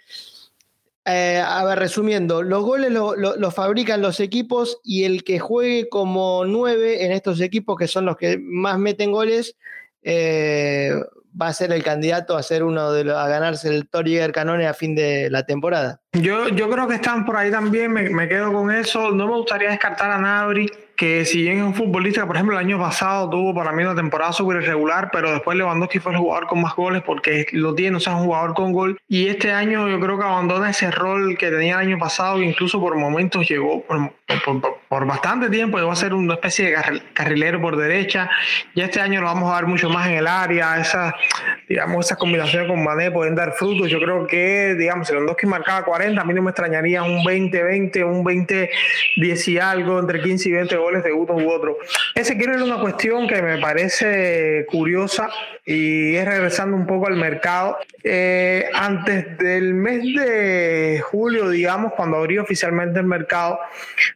eh, a ver, resumiendo, los goles los fabrican los equipos y el que juegue como nueve en estos equipos, que son los que más meten goles, eh, va a ser el candidato a ser uno de los, a ganarse el Toriger Canone a fin de la temporada. Yo, yo creo que están por ahí también, me, me quedo con eso. No me gustaría descartar a Nabri que si bien es un futbolista por ejemplo, el año pasado tuvo para mí una temporada súper irregular, pero después Lewandowski fue el jugador con más goles porque lo tiene, o sea, es un jugador con gol. Y este año yo creo que abandona ese rol que tenía el año pasado, incluso por momentos llegó, por bastante tiempo llegó a ser una especie de carrilero por derecha. Ya este año lo vamos a ver mucho más en el área. Esa, digamos, esas combinaciones con Mané pueden dar frutos. Yo creo que, digamos, si Lewandowski marcaba 40, a mí no me extrañaría un 20-20, un 20-10 y algo, entre 15 y 20 goles de uno u otro. Ese quiero ir una cuestión que me parece curiosa y es regresando un poco al mercado. Eh, antes del mes de julio, digamos, cuando abrió oficialmente el mercado,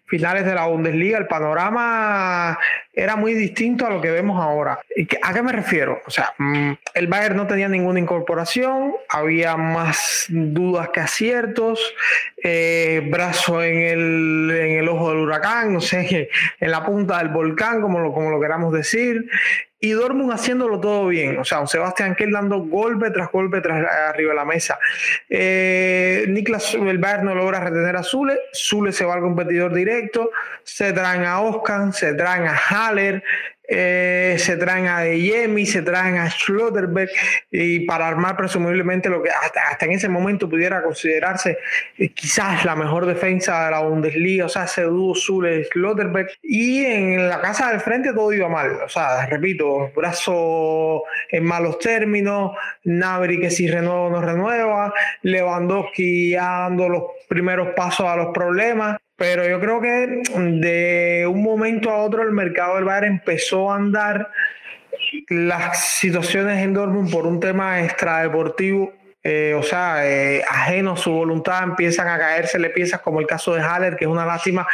finales de la Bundesliga, el panorama era muy distinto a lo que vemos ahora. ¿A qué me refiero? O sea, mm, el Bayern no tenía ninguna incorporación, había más dudas que aciertos, eh, brazo en el, en el ojo del huracán, no sé, <laughs> en la punta del volcán, como lo, como lo queramos decir y Dortmund haciéndolo todo bien. O sea, un Sebastián Kell dando golpe tras golpe tras arriba de la mesa. Eh, Niklas el no logra retener a Zule. Zule se va al competidor directo. Se traen a Oscar, se traen a Haller. Eh, se traen a Yemi, se traen a Schlotterberg y para armar presumiblemente lo que hasta, en ese momento pudiera considerarse eh, quizás la mejor defensa de la Bundesliga, o sea, ese dúo Zule Schlotterberg y en la casa del frente todo iba mal, o sea, repito, brazo en malos términos, Nabri que si renueva no renueva, Lewandowski dando los primeros pasos a los problemas pero yo creo que de un momento a otro el mercado del Bayern empezó a andar las situaciones en Dortmund por un tema extradeportivo, eh, o sea, eh, ajeno a su voluntad, empiezan a caérsele piezas como el caso de Haller, que es una lástima,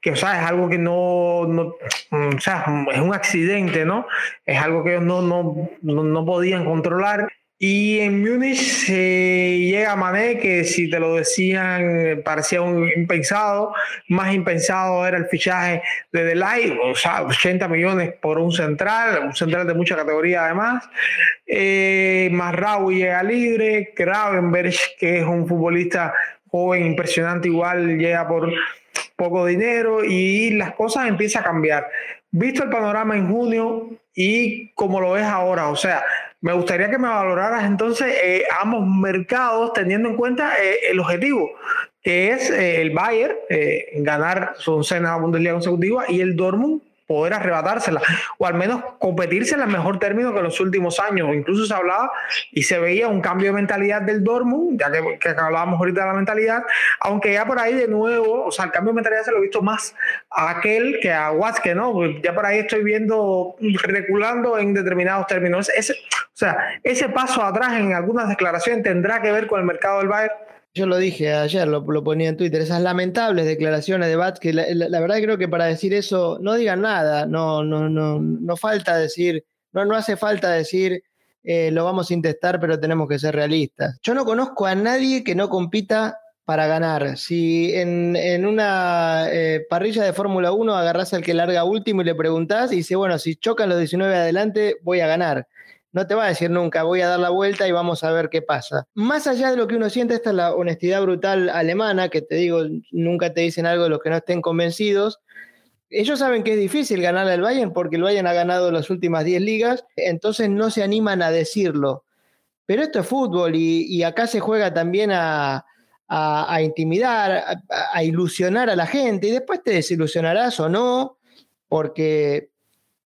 que o sea, es algo que no, no o sea, es un accidente, ¿no? Es algo que ellos no, no, no podían controlar y en Múnich llega Mané, que si te lo decían parecía un impensado, más impensado era el fichaje de Delay, o sea, 80 millones por un central, un central de mucha categoría además. Eh, llega libre, Gravenberg, que es un futbolista joven, impresionante, igual llega por poco dinero y las cosas empiezan a cambiar. Visto el panorama en junio y como lo ves ahora, o sea, me gustaría que me valoraras entonces eh, ambos mercados teniendo en cuenta eh, el objetivo, que es eh, el Bayern ganar su oncena Bundesliga consecutiva y el Dortmund poder arrebatársela o al menos competirse en mejor término que en los últimos años. Incluso se hablaba y se veía un cambio de mentalidad del Dortmund, ya que, que, hablábamos ahorita de la mentalidad, aunque ya por ahí de nuevo, o sea, el cambio de mentalidad se lo he visto más a aquel que a Watzke, ¿no? Pues ya por ahí estoy viendo reculando en determinados términos. Ese, o sea, ese paso atrás en algunas declaraciones tendrá que ver con el mercado del Bayern. Yo lo dije ayer, lo, ponía en Twitter, esas lamentables declaraciones de Bat, que la, la, verdad creo que para decir eso no digan nada, no, no, no, no falta decir, no, no hace falta decir eh, lo vamos a intentar, pero tenemos que ser realistas. Yo no conozco a nadie que no compita para ganar. Si en, una eh, parrilla de Fórmula 1 agarrás al que larga último y le preguntás y dice, bueno, si chocan los 19 adelante, voy a ganar no te va a decir nunca, voy a dar la vuelta y vamos a ver qué pasa. Más allá de lo que uno siente, esta es la honestidad brutal alemana, que te digo, nunca te dicen algo de los que no estén convencidos. Ellos saben que es difícil ganarle al Bayern porque el Bayern ha ganado las últimas 10 ligas, entonces no se animan a decirlo. Pero esto es fútbol y, acá se juega también a, intimidar, a ilusionar a la gente y después te desilusionarás o no, porque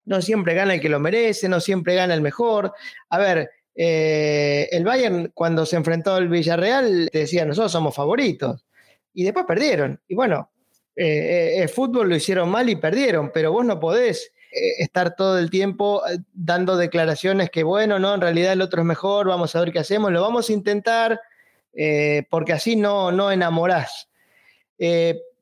no siempre gana el que lo merece, no siempre gana el mejor. A ver, eh, el Bayern cuando se enfrentó al Villarreal decía, nosotros somos favoritos. Y después perdieron. Y bueno, eh, eh, el fútbol lo hicieron mal y perdieron, pero vos no podés estar todo el tiempo dando declaraciones que, bueno, no, en realidad el otro es mejor, vamos a ver qué hacemos, lo vamos a intentar, porque así no, no enamorás.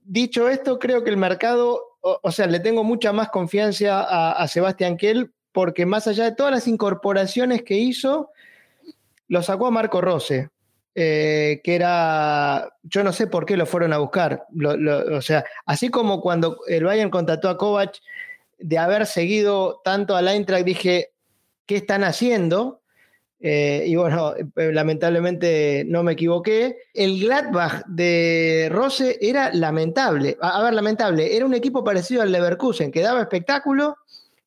dicho esto, creo que el mercado o, sea, le tengo mucha más confianza a, Sebastián Kell porque más allá de todas las incorporaciones que hizo, lo sacó a Marco Rose, eh, que era, yo no sé por qué lo fueron a buscar. o sea, así como cuando el Bayern contrató a Kovac de haber seguido tanto a la Eintracht, dije, ¿qué están haciendo? Eh, y bueno, <laughs> eh, lamentablemente no me equivoqué. El Gladbach de Rose era lamentable. A, ver, lamentable. Era un equipo parecido al Leverkusen, que daba espectáculo,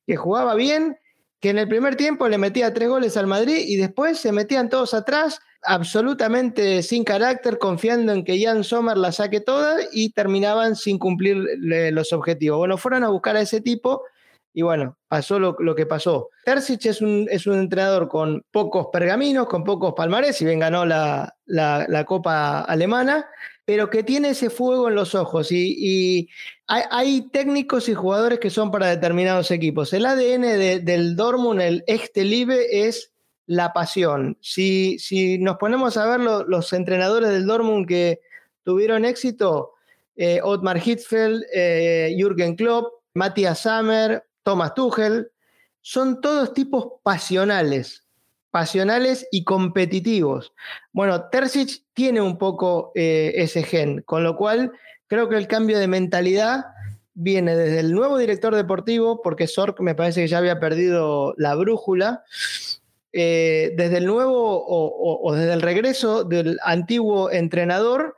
que jugaba bien, que en el primer tiempo le metía tres goles al Madrid y después se metían todos atrás absolutamente sin carácter, confiando en que Jan Sommer la saque toda y terminaban sin cumplir los objetivos. Bueno, fueron a buscar a ese tipo y bueno, pasó lo, que pasó. Terzic es un, es un, entrenador con pocos pergaminos, con pocos palmares, si bien ganó la, Copa Alemana, pero que tiene ese fuego en los ojos. Y, hay, técnicos y jugadores que son para determinados equipos. El ADN del Dortmund, el Libe, es la pasión. Si, si nos ponemos a ver los entrenadores del Dortmund que tuvieron éxito, eh, Otmar Hitzfeld, eh, Jürgen Klopp, Matthias Sammer, Thomas Tuchel, son todos tipos pasionales, pasionales y competitivos. Bueno, Terzic tiene un poco eh, ese gen, con lo cual creo que el cambio de mentalidad viene desde el nuevo director deportivo, porque Sork me parece que ya había perdido la brújula, eh, desde el nuevo o, desde el regreso del antiguo entrenador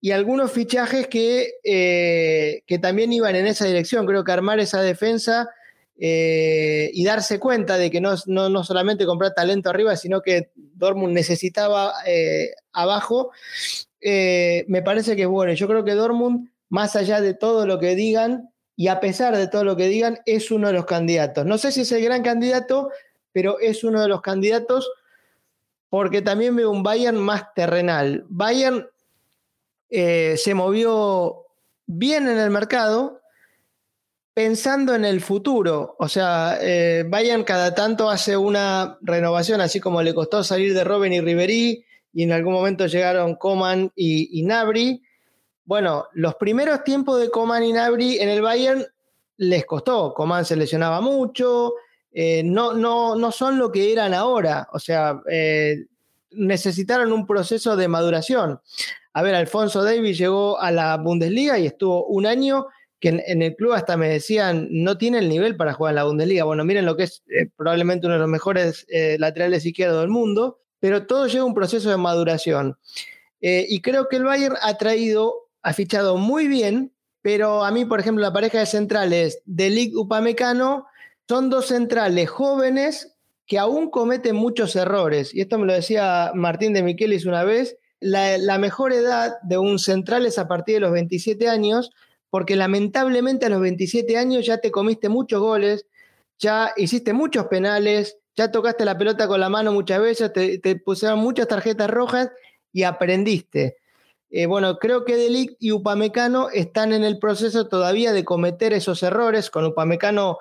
y algunos fichajes que, eh, que también iban en esa dirección. Creo que armar esa defensa eh, y darse cuenta de que no, no, solamente comprar talento arriba, sino que Dortmund necesitaba abajo, me parece que es bueno. Yo creo que Dortmund, más allá de todo lo que digan, y a pesar de todo lo que digan, es uno de los candidatos. No sé si es el gran candidato, pero es uno de los candidatos porque también veo un Bayern más terrenal. Bayern eh, se movió bien en el mercado pensando en el futuro. O sea, eh, Bayern cada tanto hace una renovación, así como le costó salir de Robin y Ribery, y en algún momento llegaron Coman y, y Nabri. Bueno, los primeros tiempos de Coman y Nabri en el Bayern les costó. Coman se lesionaba mucho, eh, no, no, no son lo que eran ahora. O sea, eh, necesitaron un proceso de maduración. A ver, Alfonso Davis llegó a la Bundesliga y estuvo un año que en, el club hasta me decían no tiene el nivel para jugar en la Bundesliga. Bueno, miren lo que es eh, probablemente uno de los mejores laterales izquierdos del mundo, pero todo lleva un proceso de maduración. y creo que el Bayern ha traído, ha fichado muy bien, pero a mí, por ejemplo, la pareja de centrales de Ligue Upamecano son dos centrales jóvenes que aún cometen muchos errores. Y esto me lo decía Martín de Miquelis una vez. La, mejor edad de un central es a partir de los 27 años, porque lamentablemente a los 27 años ya te comiste muchos goles, ya hiciste muchos penales, ya tocaste la pelota con la mano muchas veces, te, pusieron muchas tarjetas rojas y aprendiste. Eh, bueno, creo que Delict y Upamecano están en el proceso todavía de cometer esos errores. Con Upamecano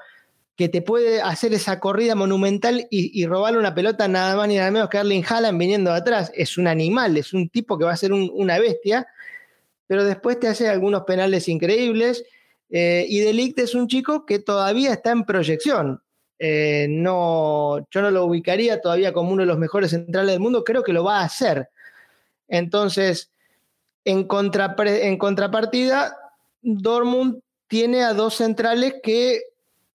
que te puede hacer esa corrida monumental y, robarle una pelota nada más ni nada menos que Erling Haaland viniendo de atrás. Es un animal, es un tipo que va a ser una bestia, pero después te hace algunos penales increíbles. Eh, y Delict es un chico que todavía está en proyección. Eh, no, yo no lo ubicaría todavía como uno de los mejores centrales del mundo, creo que lo va a hacer. Entonces, en, contrapartida, Dortmund tiene a dos centrales que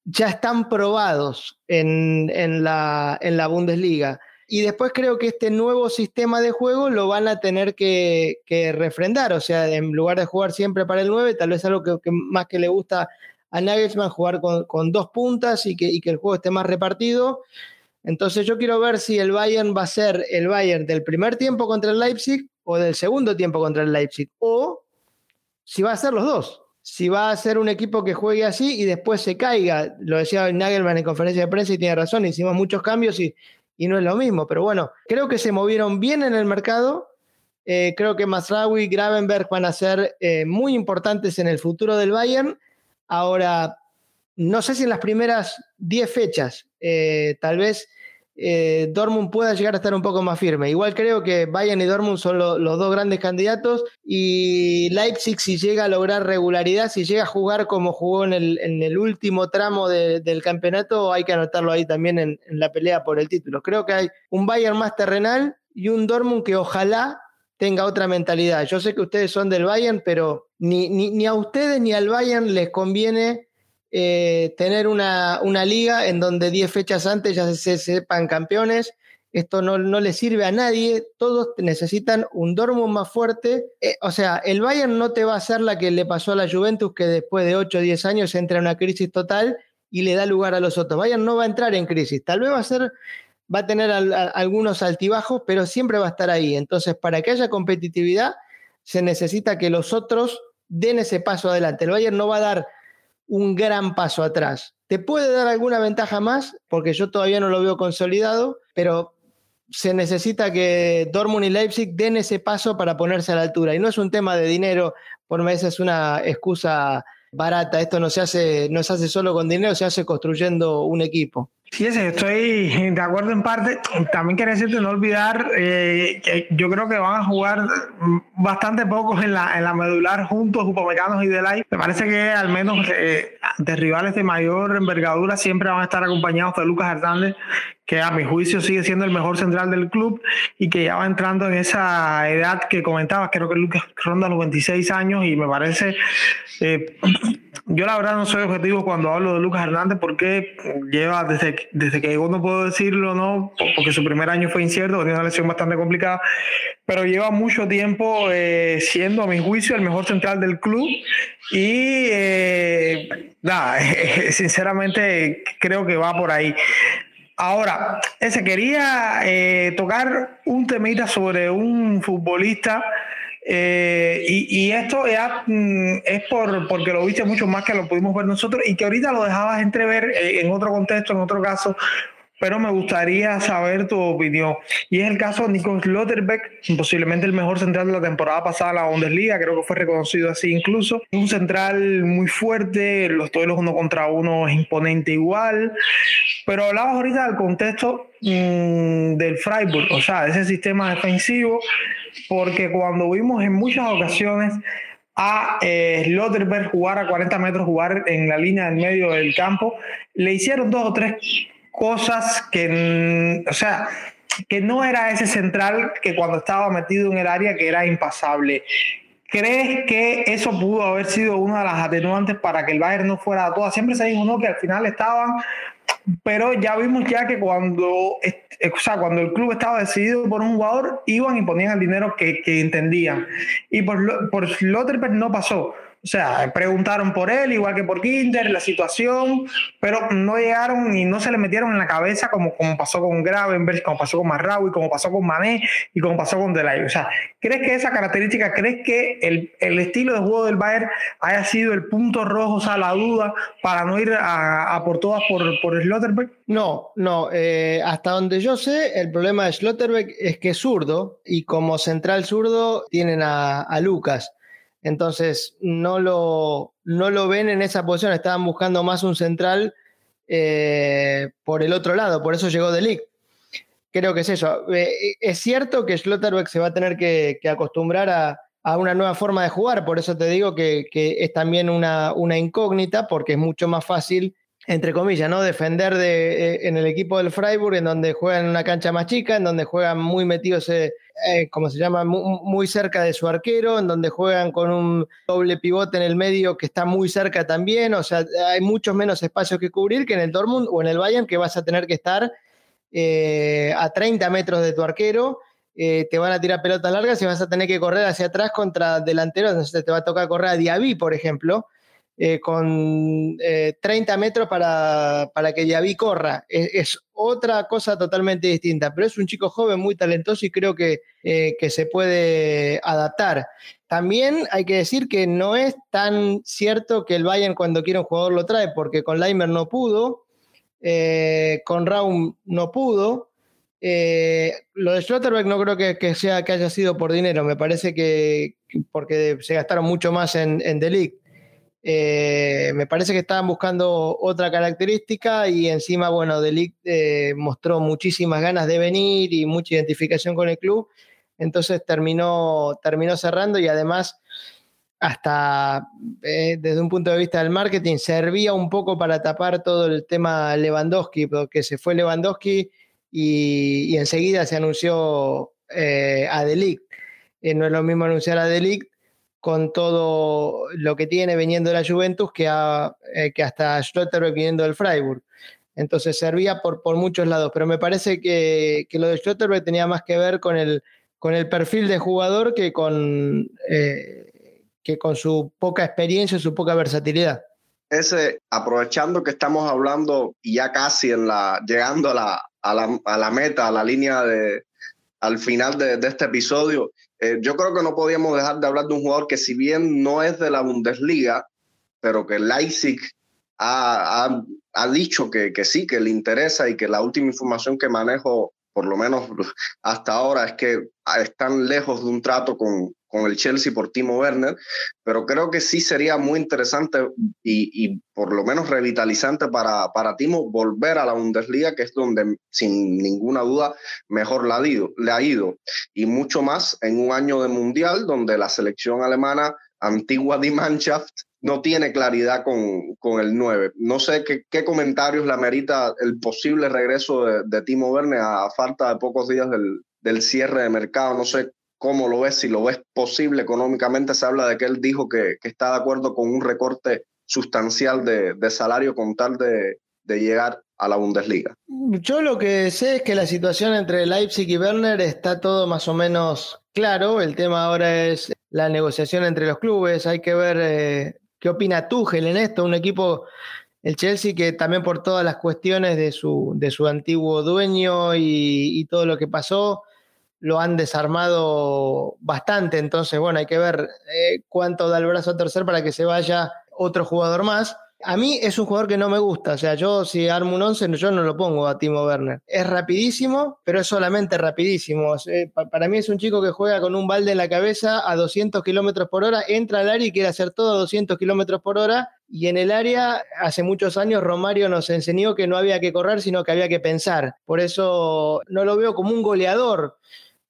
ya están probados en, la, Bundesliga. Y después creo que este nuevo sistema de juego lo van a tener que, refrendar. O sea, en lugar de jugar siempre para el 9, tal vez algo que, más que le gusta a Nagelsmann, jugar con, dos puntas y que, el juego esté más repartido. Entonces yo quiero ver si el Bayern va a ser el Bayern del primer tiempo contra el Leipzig o del segundo tiempo contra el Leipzig. O si va a ser los dos si va a ser un equipo que juegue así y después se caiga. Lo decía Nagelman en conferencia de prensa y tiene razón, hicimos muchos cambios y, no es lo mismo. Pero bueno, creo que se movieron bien en el mercado. Eh, creo que Masraoui y Gravenberg van a ser eh, muy importantes en el futuro del Bayern. Ahora, no sé si en las primeras 10 fechas, eh, tal vez eh, Dortmund pueda llegar a estar un poco más firme. Igual creo que Bayern y Dortmund son los dos grandes candidatos y Leipzig si llega a lograr regularidad, si llega a jugar como jugó en el, último tramo del campeonato, hay que anotarlo ahí también en, la pelea por el título. Creo que hay un Bayern más terrenal y un Dortmund que ojalá tenga otra mentalidad. Yo sé que ustedes son del Bayern, pero ni, ni a ustedes ni al Bayern les conviene eh, tener una, liga en donde 10 fechas antes ya se, sepan campeones. Esto no, no, le sirve a nadie. Todos necesitan un Dortmund más fuerte. Eh, o sea, el Bayern no te va a hacer la que le pasó a la Juventus, que después de 8 o 10 años entra en una crisis total y le da lugar a los otros. Bayern no va a entrar en crisis. Tal vez va a ser va a tener algunos altibajos, pero siempre va a estar ahí. Entonces, para que haya competitividad, se necesita que los otros den ese paso adelante. El Bayern no va a dar un gran paso atrás. Te puede dar alguna ventaja más, porque yo todavía no lo veo consolidado, pero se necesita que Dortmund y Leipzig den ese paso para ponerse a la altura. Y no es un tema de dinero, por veces es una excusa barata. Esto no se hace, no se hace solo con dinero, se hace construyendo un equipo. Sí, estoy de acuerdo en parte. También quería decirte no olvidar eh, que yo creo que van a jugar bastante pocos en la, en la medular juntos, Upamecanos y Delay. Me parece que al menos eh, de rivales de mayor envergadura siempre van a estar acompañados de Lucas Hernández, que a mi juicio sigue siendo el mejor central del club y que ya va entrando en esa edad que comentabas. Creo que Lucas ronda los 26 años y me parece. Eh, yo la verdad no soy objetivo cuando hablo de Lucas Hernández porque lleva desde, desde que llegó, no puedo decirlo, ¿no? Porque su primer año fue incierto, tenía una lesión bastante complicada, pero lleva mucho tiempo eh, siendo, a mi juicio, el mejor central del club y eh, nada, <laughs> sinceramente creo que va por ahí. Ahora, ese quería eh, tocar un temita sobre un futbolista eh, y, esto mm, es por, porque lo viste mucho más que lo pudimos ver nosotros y que ahorita lo dejabas entrever eh, en otro contexto, en otro caso, pero me gustaría saber tu opinión. Y es el caso de Nico Slotterbeck, posiblemente el mejor central de la temporada pasada en la Bundesliga, creo que fue reconocido así incluso. Un central muy fuerte, los duelos uno contra uno es imponente igual, pero hablabas ahorita del contexto mm, del Freiburg, o sea, ese sistema defensivo porque cuando vimos en muchas ocasiones a eh, jugar a 40 metros, jugar en la línea del medio del campo, le hicieron dos o tres cosas que, o sea, que no era ese central que cuando estaba metido en el área que era impasable. ¿Crees que eso pudo haber sido una de las atenuantes para que el Bayern no fuera a todas? Siempre se dijo que al final estaban pero ya vimos ya que cuando, o sea, cuando el club estaba decidido por un jugador, iban y ponían el dinero que, que entendían. Y por, por Slotterberg no pasó. O sea, preguntaron por él, igual que por Kinder, la situación, pero no llegaron y no se le metieron en la cabeza como, como pasó con Gravenberg, como pasó con Marraui, como pasó con Mané y como pasó con Delay. O sea, ¿crees que esa característica, crees que el, el estilo de juego del Bayern haya sido el punto rojo, o sea, la duda para no ir a, por todas por, por? No, no. Eh, hasta donde yo sé, el problema de Slotterbeck es que es zurdo y como central zurdo tienen a, a Lucas. Entonces, no lo, no lo ven en esa posición, estaban buscando más un central eh, por el otro lado, por eso llegó De Creo que es eso. Eh, es cierto que Schlotterbeck se va a tener que, acostumbrar a, una nueva forma de jugar, por eso te digo que, es también una, una, incógnita, porque es mucho más fácil, entre comillas, ¿no? defender de, eh, en el equipo del Freiburg, en donde juegan en una cancha más chica, en donde juegan muy metidos eh, como se llama, muy, cerca de su arquero, en donde juegan con un doble pivote en el medio que está muy cerca también, o sea, hay muchos menos espacios que cubrir que en el Dortmund o en el Bayern, que vas a tener que estar eh, a 30 metros de tu arquero, eh, te van a tirar pelotas largas y vas a tener que correr hacia atrás contra delanteros, entonces te va a tocar correr a Diaby, por ejemplo, eh, con 30 eh, metros para, para que Yaví corra. Es, otra cosa totalmente distinta, pero es un chico joven muy talentoso y creo que, eh, que se puede adaptar. También hay que decir que no es tan cierto que el Bayern cuando quiere un jugador lo trae, porque con Leimer no pudo, con Raum no pudo. lo de Schlotterbeck no creo que, sea, que haya sido por dinero, me parece que porque se gastaron mucho más en, en Delict. Eh, me parece que estaban buscando otra característica y encima, bueno, Delic eh, mostró muchísimas ganas de venir y mucha identificación con el club, entonces terminó, terminó cerrando y además hasta eh, desde un punto de vista del marketing servía un poco para tapar todo el tema Lewandowski, porque se fue Lewandowski y, enseguida se anunció a Delic. no es lo mismo anunciar a Delic con todo lo que tiene viniendo de la Juventus que, eh, que hasta Schlotterbeck viniendo del Freiburg. Entonces servía por, por muchos lados, pero me parece que, que, lo de Schlotterbeck tenía más que ver con el, con el perfil de jugador que con, eh, que con su poca experiencia, su poca versatilidad. Ese, aprovechando que estamos hablando y ya casi en la, llegando a la, a la, meta, a la línea de, al final de, este episodio, eh, yo creo que no podíamos dejar de hablar de un jugador que si bien no es de la Bundesliga, pero que Leipzig ha, ha, dicho que, que, sí, que le interesa y que la última información que manejo, por lo menos hasta ahora, es que están lejos de un trato con, con el Chelsea por Timo Werner, pero creo que sí sería muy interesante y, y, por lo menos revitalizante para, para Timo volver a la Bundesliga, que es donde sin ninguna duda mejor ha, ido, le ha ido. Y mucho más en un año de mundial donde la selección alemana antigua de Mannschaft no tiene claridad con, con el 9. No sé qué, qué, comentarios le amerita el posible regreso de, de Timo Werner a, falta de pocos días del, del cierre de mercado. No sé cómo lo ves, si lo ves posible económicamente. Se habla de que él dijo que, está de acuerdo con un recorte sustancial de, salario con tal de, llegar a la Bundesliga. Yo lo que sé es que la situación entre Leipzig y Werner está todo más o menos claro. El tema ahora es la negociación entre los clubes. Hay que ver eh, qué opina Tuchel en esto, un equipo el Chelsea que también por todas las cuestiones de su, de su antiguo dueño y, y, todo lo que pasó, lo han desarmado bastante, entonces bueno, hay que ver eh, cuánto da el brazo a torcer para que se vaya otro jugador más. A mí es un jugador que no me gusta, o sea, yo si armo un 11, yo no lo pongo a Timo Werner. Es rapidísimo, pero es solamente rapidísimo. para mí es un chico que juega con un balde en la cabeza a 200 kilómetros por hora, entra al área y quiere hacer todo a 200 kilómetros por hora. Y en el área, hace muchos años, Romario nos enseñó que no había que correr, sino que había que pensar. Por eso no lo veo como un goleador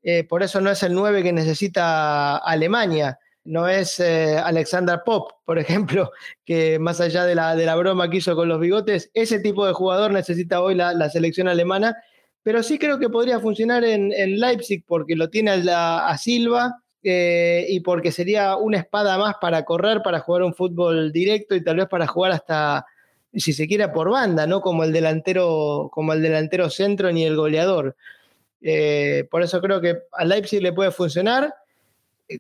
eh, por eso no es el 9 que necesita Alemania, no es eh, Alexander Pop, por ejemplo, <laughs> que más allá de la, de la broma que hizo con los bigotes, ese tipo de jugador necesita hoy la, selección alemana, pero sí creo que podría funcionar en, Leipzig porque lo tiene a, Silva. Eh, y porque sería una espada más para correr, para jugar un fútbol directo y tal vez para jugar hasta, si se quiere, por banda, no como el delantero, como el delantero centro ni el goleador. Eh, por eso creo que a Leipzig le puede funcionar.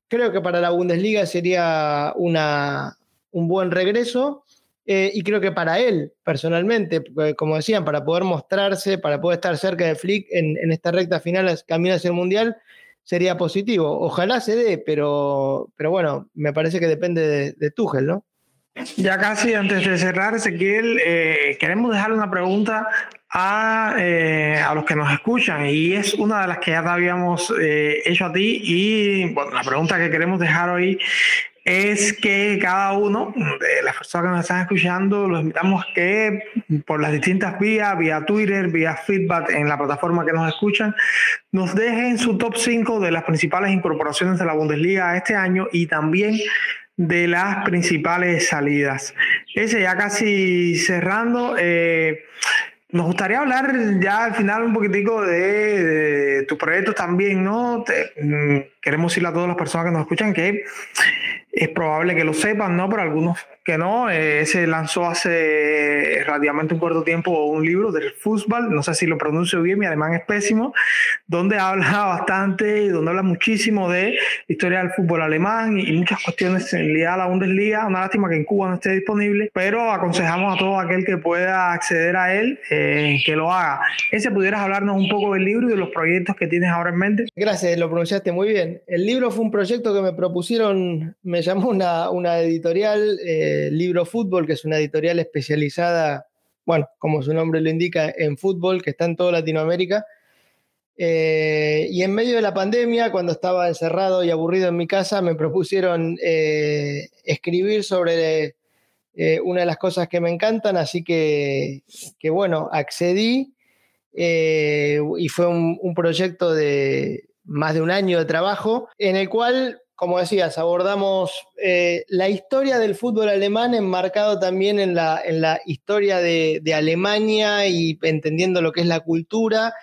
Creo que para la Bundesliga sería una, un buen regreso. Eh, y creo que para él, personalmente, como decían, para poder mostrarse, para poder estar cerca de Flick en, esta recta final, camino hacia el Mundial, sería positivo. Ojalá se dé, pero, pero bueno, me parece que depende de, de Tuchel, ¿no? Ya casi antes de cerrar, Ezequiel, eh, queremos dejar una pregunta a, eh, a, los que nos escuchan y es una de las que ya te habíamos eh, hecho a ti y bueno, la pregunta que queremos dejar hoy es que cada uno de las personas que nos están escuchando los invitamos que por las distintas vías, vía Twitter, vía feedback en la plataforma que nos escuchan, nos dejen su top 5 de las principales incorporaciones de la Bundesliga este año y también de las principales salidas. Ese ya casi cerrando. Eh, nos gustaría hablar ya al final un poquitico de, tus proyectos también, ¿no? Mm, queremos decirle a todas las personas que nos escuchan que es probable que lo sepan, ¿no? Pero algunos que no. Eh, se lanzó hace relativamente un corto tiempo un libro del fútbol, no sé si lo pronuncio bien, mi alemán es pésimo, donde <laughs> habla bastante y donde habla muchísimo de historia del fútbol alemán y muchas cuestiones ligadas a la Bundesliga. Una lástima que en Cuba no esté disponible, pero aconsejamos a todo aquel que pueda acceder a él eh, que lo haga. Ese pudieras hablarnos un poco del libro y de los proyectos que tienes ahora en mente. Gracias, lo pronunciaste muy bien. El libro fue un proyecto que me propusieron, me llamó una, editorial. Eh, Libro Fútbol, que es una editorial especializada, bueno, como su nombre lo indica, en fútbol, que está en toda Latinoamérica. Eh, y en medio de la pandemia, cuando estaba encerrado y aburrido en mi casa, me propusieron eh, escribir sobre una de las cosas que me encantan, así que bueno, accedí y fue un proyecto de más de un año de trabajo en el cual como decías, abordamos eh, la historia del fútbol alemán enmarcado también en la, en la historia de, Alemania y entendiendo lo que es la cultura.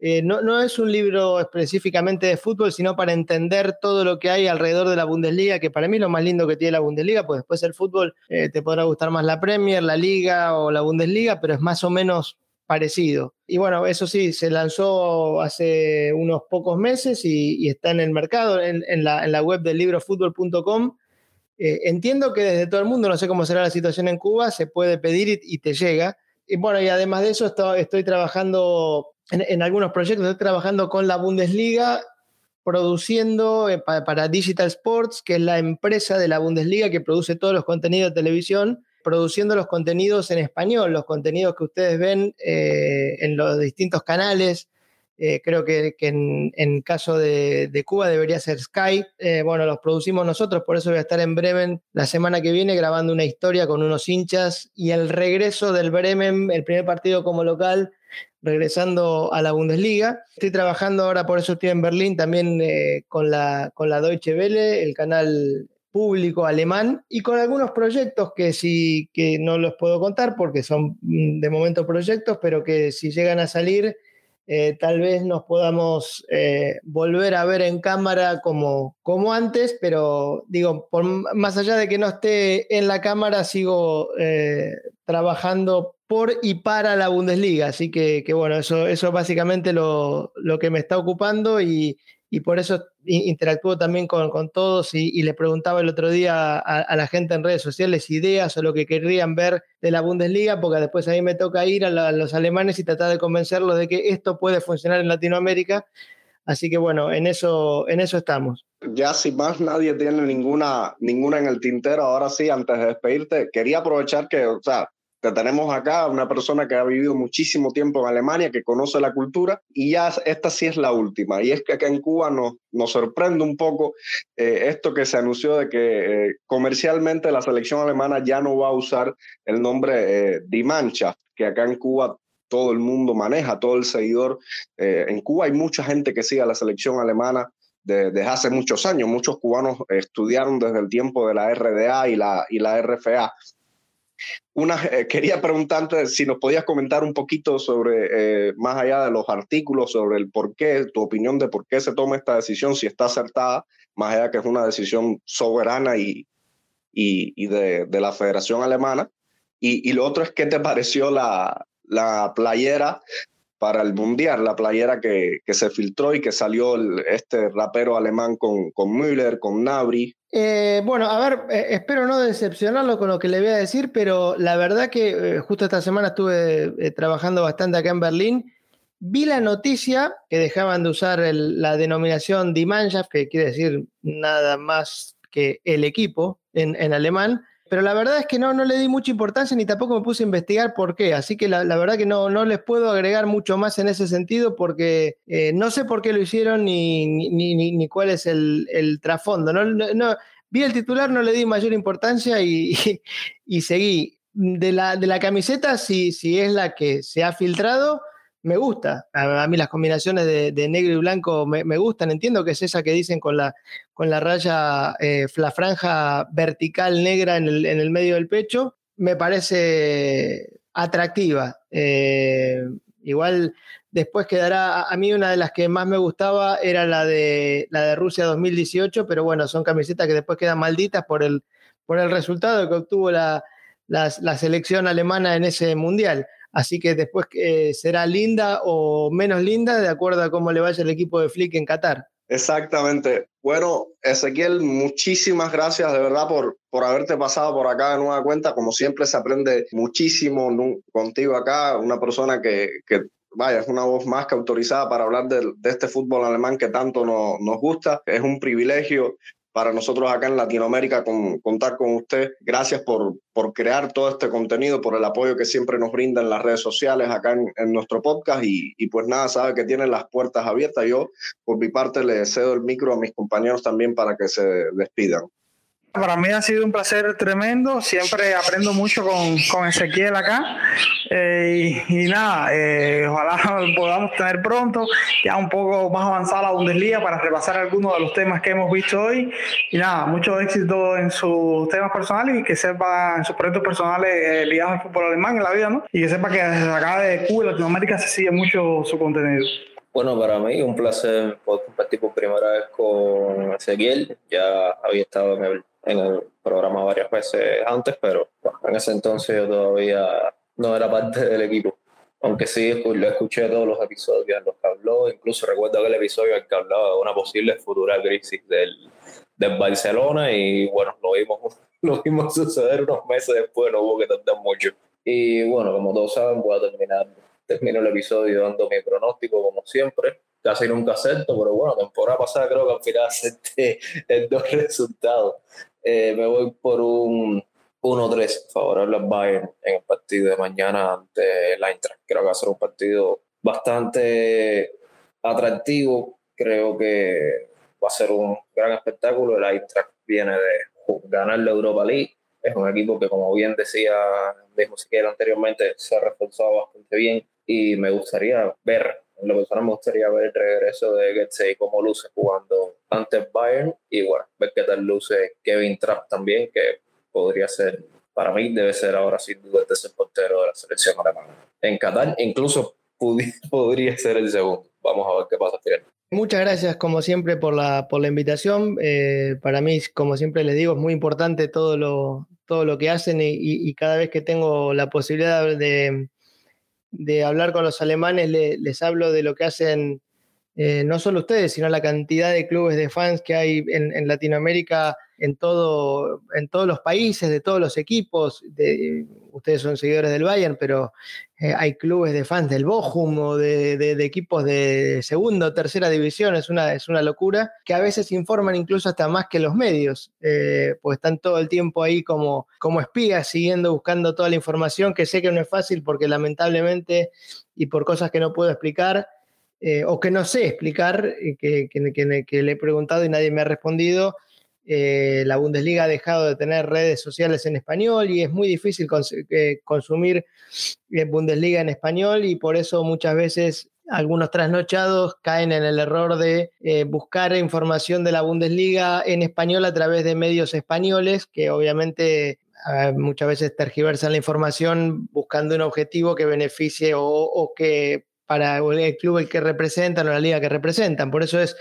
Eh, no, es un libro específicamente de fútbol, sino para entender todo lo que hay alrededor de la Bundesliga, que para mí es lo más lindo que tiene la Bundesliga, pues después el fútbol eh, te podrá gustar más la Premier, la Liga o la Bundesliga, pero es más o menos parecido. Y bueno, eso sí, se lanzó hace unos pocos meses y, está en el mercado, en, la, web del librofutbol.com. Eh, entiendo que desde todo el mundo, no sé cómo será la situación en Cuba, se puede pedir y, te llega. Y bueno, y además de eso estoy, trabajando en, algunos proyectos, estoy trabajando con la Bundesliga, produciendo eh, para, Digital Sports, que es la empresa de la Bundesliga que produce todos los contenidos de televisión, produciendo los contenidos en español, los contenidos que ustedes ven eh, en los distintos canales. Eh, creo que, en, caso de, Cuba debería ser Sky. bueno, los producimos nosotros, por eso voy a estar en Bremen la semana que viene grabando una historia con unos hinchas y el regreso del Bremen, el primer partido como local, regresando a la Bundesliga. Estoy trabajando ahora, por eso estoy en Berlín, también eh, con, la, con la Deutsche Welle, el canal público alemán, y con algunos proyectos que sí que no los puedo contar porque son mm, de momento proyectos, pero que si llegan a salir, eh, tal vez nos podamos eh, volver a ver en cámara como, como antes, pero digo, más allá de que no esté en la cámara, sigo trabajando por y para la Bundesliga. Así que, bueno, eso, eso es básicamente lo, que me está ocupando y, por eso interactúo también con, todos y, le preguntaba el otro día a, la gente en redes sociales ideas o lo que querrían ver de la Bundesliga, porque después a mí me toca ir a, los alemanes y tratar de convencerlos de que esto puede funcionar en Latinoamérica. Así que bueno, en eso, en eso estamos. Ya si más nadie tiene ninguna, ninguna en el tintero, ahora sí, antes de despedirte, quería aprovechar que, o sea, tenemos acá una persona que ha vivido muchísimo tiempo en Alemania, que conoce la cultura, y ya esta sí es la última. Y es que acá en Cuba nos, nos sorprende un poco eh, esto que se anunció de que eh, comercialmente la selección alemana ya no va a usar el nombre eh, Die Mannschaft, que acá en Cuba todo el mundo maneja, todo el seguidor. en Cuba hay mucha gente que sigue a la selección alemana desde hace muchos años. Muchos cubanos estudiaron desde el tiempo de la RDA y la, y la RFA. Una, eh, quería preguntarte si nos podías comentar un poquito sobre, eh, más allá de los artículos, sobre el por qué, tu opinión de por qué se toma esta decisión, si está acertada, más allá que es una decisión soberana y, y, de, de, la Federación Alemana. Y, y, lo otro es qué te pareció la, la playera para el Mundial, la playera que, que, se filtró y que salió este rapero alemán con, con Müller, con Nabri. Eh, bueno, a ver, eh, espero no decepcionarlo con lo que le voy a decir, pero la verdad que eh, justo esta semana estuve trabajando bastante acá en Berlín. Vi la noticia que dejaban de usar la denominación Die Mannschaft, que quiere decir nada más que el equipo en, en alemán, pero la verdad es que no, no le di mucha importancia ni tampoco me puse a investigar por qué. Así que la, verdad que no, no les puedo agregar mucho más en ese sentido porque eh, no sé por qué lo hicieron ni, ni, ni, cuál es el, el trasfondo. No, no, vi el titular, no le di mayor importancia <laughs> y, y, seguí. De la, de la camiseta, si, si es la que se ha filtrado, me gusta. A, mí las combinaciones de, negro y blanco me, gustan. Entiendo que es esa que dicen con la, con la raya, eh, la franja vertical negra en el, en el, medio del pecho. Me parece atractiva. Eh, igual después quedará, a mí una de las que más me gustaba era la de, la de Rusia 2018, pero bueno, son camisetas que después quedan malditas por el, por el resultado que obtuvo la, la selección alemana en ese mundial. Así que después eh, será linda o menos linda de acuerdo a cómo le vaya el equipo de Flick en Qatar. Exactamente. Bueno, Ezequiel, muchísimas gracias de verdad por, por haberte pasado por acá de nueva cuenta. Como siempre se aprende muchísimo contigo acá, una persona que, que vaya, es una voz más que autorizada para hablar de, de este fútbol alemán que tanto nos gusta. Es un privilegio para nosotros acá en Latinoamérica con, contar con usted. Gracias por, por crear todo este contenido, por el apoyo que siempre nos brinda en las redes sociales, acá en, nuestro podcast. Y, y, pues nada, sabe que tienen las puertas abiertas. Yo, por mi parte, le cedo el micro a mis compañeros también para que se despidan. Para mí ha sido un placer tremendo, siempre aprendo mucho con, con Ezequiel acá eh, y, nada, eh, ojalá <laughs> podamos tener pronto ya un poco más avanzada la Bundesliga para repasar algunos de los temas que hemos visto hoy y nada, mucho éxito en sus temas personales y que sepa en sus proyectos personales eh, ligados al fútbol alemán en la vida, ¿no? Y que sepa que desde acá de Cuba y Latinoamérica se sigue mucho su contenido. Bueno, para mí un placer poder compartir por primera vez con Ezequiel. Ya había estado en el en el programa varias veces antes, pero en ese entonces yo todavía no era parte del equipo. Aunque sí, lo escuché todos los episodios en los que habló, incluso recuerdo aquel episodio en que hablaba de una posible futura crisis del, del Barcelona y bueno, lo vimos, <laughs> lo vimos suceder unos meses después, no hubo que tardar mucho. Y bueno, como todos saben, voy a terminar termino el episodio dando mi pronóstico como siempre. Casi nunca acepto, pero bueno, temporada pasada creo que al final <laughs> acepté el dos resultados. Eh, me voy por un 1-3 favorable al Bayern en el partido de mañana ante el Eintracht. Creo que va a ser un partido bastante atractivo. Creo que va a ser un gran espectáculo. El Eintracht viene de ganar la Europa League. Es un equipo que, como bien decía mismo Siquiera anteriormente, se ha reforzado bastante bien y me gustaría ver, lo personal me gustaría ver el regreso de Getsey como luce jugando ante Bayern y bueno, ver qué tal luce Kevin Trapp también, que podría ser, para mí debe ser ahora sin duda el tercer portero de la selección alemana. En Qatar incluso <laughs> podría ser el segundo. Vamos a ver qué pasa Muchas gracias, como siempre, por la, por la invitación. Eh, para mí, como siempre les digo, es muy importante todo lo, todo lo que hacen y, cada vez que tengo la posibilidad de, de hablar con los alemanes, les hablo de lo que hacen eh, no solo ustedes, sino la cantidad de clubes de fans que hay en, Latinoamérica, en, todo, en todos los países, de todos los equipos. De, ustedes son seguidores del Bayern, pero eh, hay clubes de fans del Bochum o de, equipos de segunda o tercera división. Es una, es una locura que a veces informan incluso hasta más que los medios, eh, pues están todo el tiempo ahí como, como espías, siguiendo, buscando toda la información, que sé que no es fácil porque lamentablemente y por cosas que no puedo explicar, eh, o que no sé explicar, eh, que, que, le he preguntado y nadie me ha respondido. Eh, la Bundesliga ha dejado de tener redes sociales en español y es muy difícil consumir Bundesliga en español y por eso muchas veces algunos trasnochados caen en el error de buscar información de la Bundesliga en español a través de medios españoles que obviamente muchas veces tergiversan la información buscando un objetivo que beneficie o que para el club el que representan o la liga que representan. Por eso es,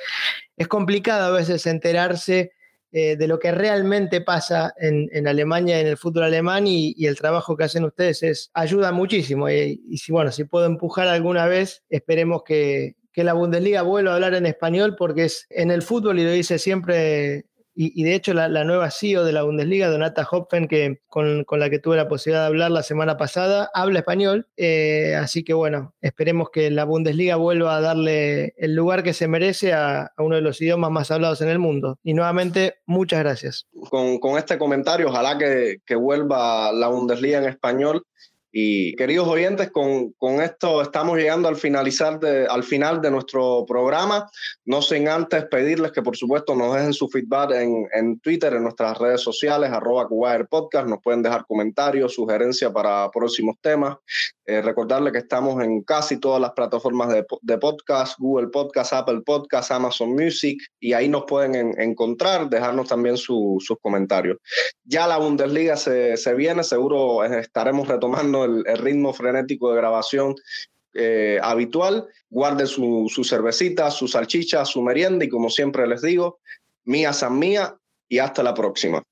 es complicado a veces enterarse eh, de lo que realmente pasa en, en, Alemania, en el fútbol alemán y, el trabajo que hacen ustedes es, ayuda muchísimo. Y, y, si, bueno, si puedo empujar alguna vez, esperemos que, que la Bundesliga vuelva a hablar en español porque es en el fútbol, y lo dice siempre y, de hecho la, nueva CEO de la Bundesliga, Donata Hopfen, que, con, la que tuve la posibilidad de hablar la semana pasada, habla español. Eh, así que bueno, esperemos que la Bundesliga vuelva a darle el lugar que se merece a, uno de los idiomas más hablados en el mundo. Y nuevamente, muchas gracias. Con, este comentario, ojalá que, que vuelva la Bundesliga en español y queridos oyentes, con, con, esto estamos llegando al, finalizar de, al final de nuestro programa. No sin antes pedirles que por supuesto nos dejen su feedback en, en Twitter, en nuestras redes sociales, arroba Podcast. Nos pueden dejar comentarios, sugerencias para próximos temas. Eh, recordarle que estamos en casi todas las plataformas de, de, podcast, Google Podcast, Apple Podcast, Amazon Music, y ahí nos pueden encontrar, dejarnos también sus comentarios. Ya la Bundesliga se, se viene, seguro estaremos retomando el, ritmo frenético de grabación eh, habitual. Guarde su, su cervecita, su salchicha, su merienda y como siempre les digo, mía san mía y hasta la próxima.